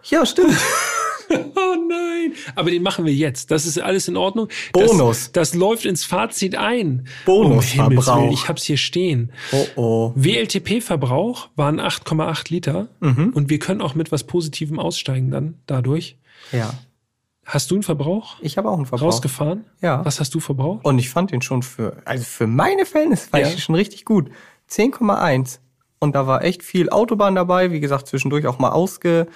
B: Ja, stimmt.
A: oh nein. Aber den machen wir jetzt. Das ist alles in Ordnung.
B: Bonus.
A: Das, das läuft ins Fazit ein.
B: Bonusverbrauch.
A: Um ich hab's hier stehen.
B: Oh oh.
A: WLTP-Verbrauch waren 8,8 Liter.
B: Mhm.
A: Und wir können auch mit was Positivem aussteigen dann dadurch.
B: Ja.
A: Hast du einen Verbrauch?
B: Ich habe auch einen Verbrauch.
A: Rausgefahren?
B: Ja.
A: Was hast du verbraucht?
B: Und ich fand den schon für, also für meine Verhältnisse war ja. ich schon richtig gut. 10,1. Und da war echt viel Autobahn dabei. Wie gesagt, zwischendurch auch mal ausge,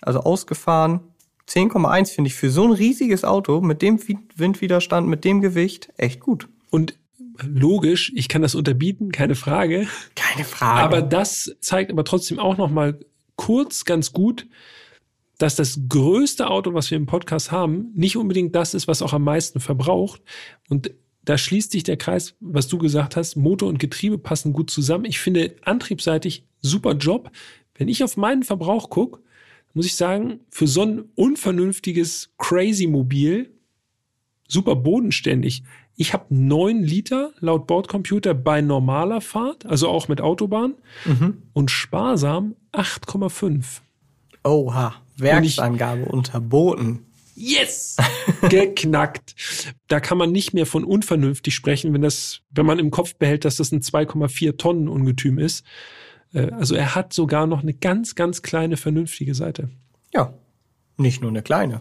B: also ausgefahren. 10,1 finde ich für so ein riesiges Auto mit dem Windwiderstand, mit dem Gewicht echt gut.
A: Und logisch, ich kann das unterbieten, keine Frage.
B: Keine Frage.
A: Aber das zeigt aber trotzdem auch noch mal kurz ganz gut, dass das größte Auto, was wir im Podcast haben, nicht unbedingt das ist, was auch am meisten verbraucht. Und da schließt sich der Kreis, was du gesagt hast. Motor und Getriebe passen gut zusammen. Ich finde antriebseitig super Job. Wenn ich auf meinen Verbrauch gucke, muss ich sagen, für so ein unvernünftiges Crazy-Mobil super bodenständig. Ich habe neun Liter laut Bordcomputer bei normaler Fahrt, also auch mit Autobahn, mhm. und sparsam 8,5.
B: Oha, Werksangabe unterboten.
A: Yes! Geknackt. da kann man nicht mehr von unvernünftig sprechen, wenn das, wenn man im Kopf behält, dass das ein 2,4 Tonnen Ungetüm ist. Äh, also er hat sogar noch eine ganz, ganz kleine vernünftige Seite.
B: Ja, nicht nur eine kleine.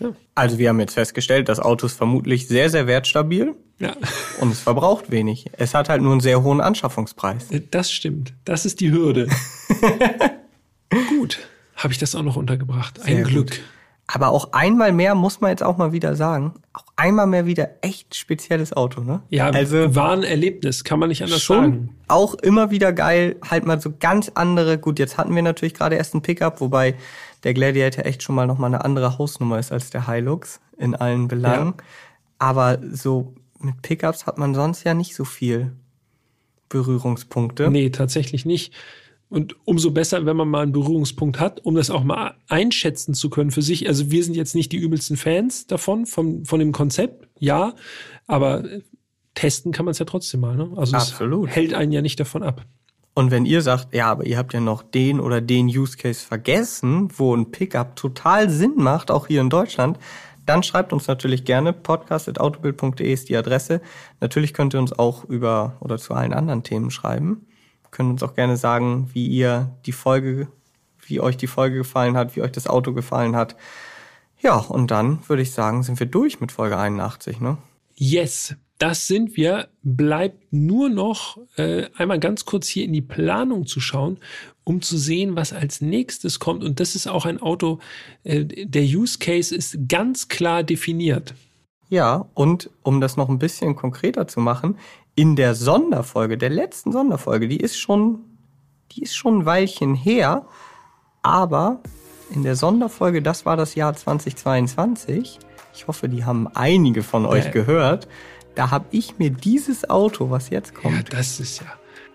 B: Ja. Also wir haben jetzt festgestellt, das Auto ist vermutlich sehr, sehr wertstabil. Ja. Und es verbraucht wenig. Es hat halt nur einen sehr hohen Anschaffungspreis.
A: Äh, das stimmt. Das ist die Hürde. Gut. Habe ich das auch noch untergebracht. Ein sehr Glück. Gut.
B: Aber auch einmal mehr muss man jetzt auch mal wieder sagen. Auch einmal mehr wieder echt spezielles Auto, ne?
A: Ja, also war ein Erlebnis, kann man nicht anders schon sagen.
B: Auch immer wieder geil, halt mal so ganz andere. Gut, jetzt hatten wir natürlich gerade erst einen Pickup, wobei der Gladiator echt schon mal noch mal eine andere Hausnummer ist als der Hilux in allen Belangen. Ja. Aber so mit Pickups hat man sonst ja nicht so viel Berührungspunkte.
A: Nee, tatsächlich nicht. Und umso besser, wenn man mal einen Berührungspunkt hat, um das auch mal einschätzen zu können für sich. Also wir sind jetzt nicht die übelsten Fans davon, von, von dem Konzept, ja, aber testen kann man es ja trotzdem mal. Ne? Also Absolut. hält einen ja nicht davon ab.
B: Und wenn ihr sagt, ja, aber ihr habt ja noch den oder den Use Case vergessen, wo ein Pickup total Sinn macht, auch hier in Deutschland, dann schreibt uns natürlich gerne. Podcast.autobild.de ist die Adresse. Natürlich könnt ihr uns auch über oder zu allen anderen Themen schreiben könnt uns auch gerne sagen, wie ihr die Folge, wie euch die Folge gefallen hat, wie euch das Auto gefallen hat. Ja, und dann würde ich sagen, sind wir durch mit Folge 81, ne?
A: Yes, das sind wir. Bleibt nur noch äh, einmal ganz kurz hier in die Planung zu schauen, um zu sehen, was als nächstes kommt. Und das ist auch ein Auto, äh, der Use Case ist ganz klar definiert.
B: Ja, und um das noch ein bisschen konkreter zu machen, in der Sonderfolge, der letzten Sonderfolge, die ist schon, die ist schon ein Weilchen her, aber in der Sonderfolge, das war das Jahr 2022. Ich hoffe, die haben einige von euch gehört. Da habe ich mir dieses Auto, was jetzt kommt, ja,
A: das ist ja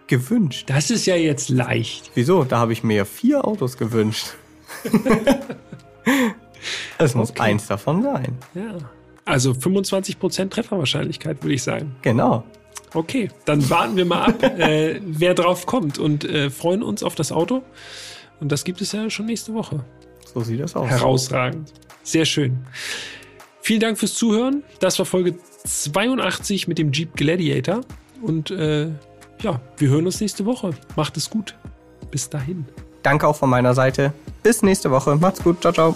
B: gewünscht.
A: Das ist ja jetzt leicht.
B: Wieso? Da habe ich mir vier Autos gewünscht. Es muss okay. eins davon sein.
A: Ja. Also 25% Trefferwahrscheinlichkeit, würde ich sagen.
B: Genau.
A: Okay, dann warten wir mal ab, äh, wer drauf kommt und äh, freuen uns auf das Auto. Und das gibt es ja schon nächste Woche.
B: So sieht das aus.
A: Herausragend. Sehr schön. Vielen Dank fürs Zuhören. Das war Folge 82 mit dem Jeep Gladiator. Und äh, ja, wir hören uns nächste Woche. Macht es gut. Bis dahin.
B: Danke auch von meiner Seite. Bis nächste Woche. Macht's gut. Ciao, ciao.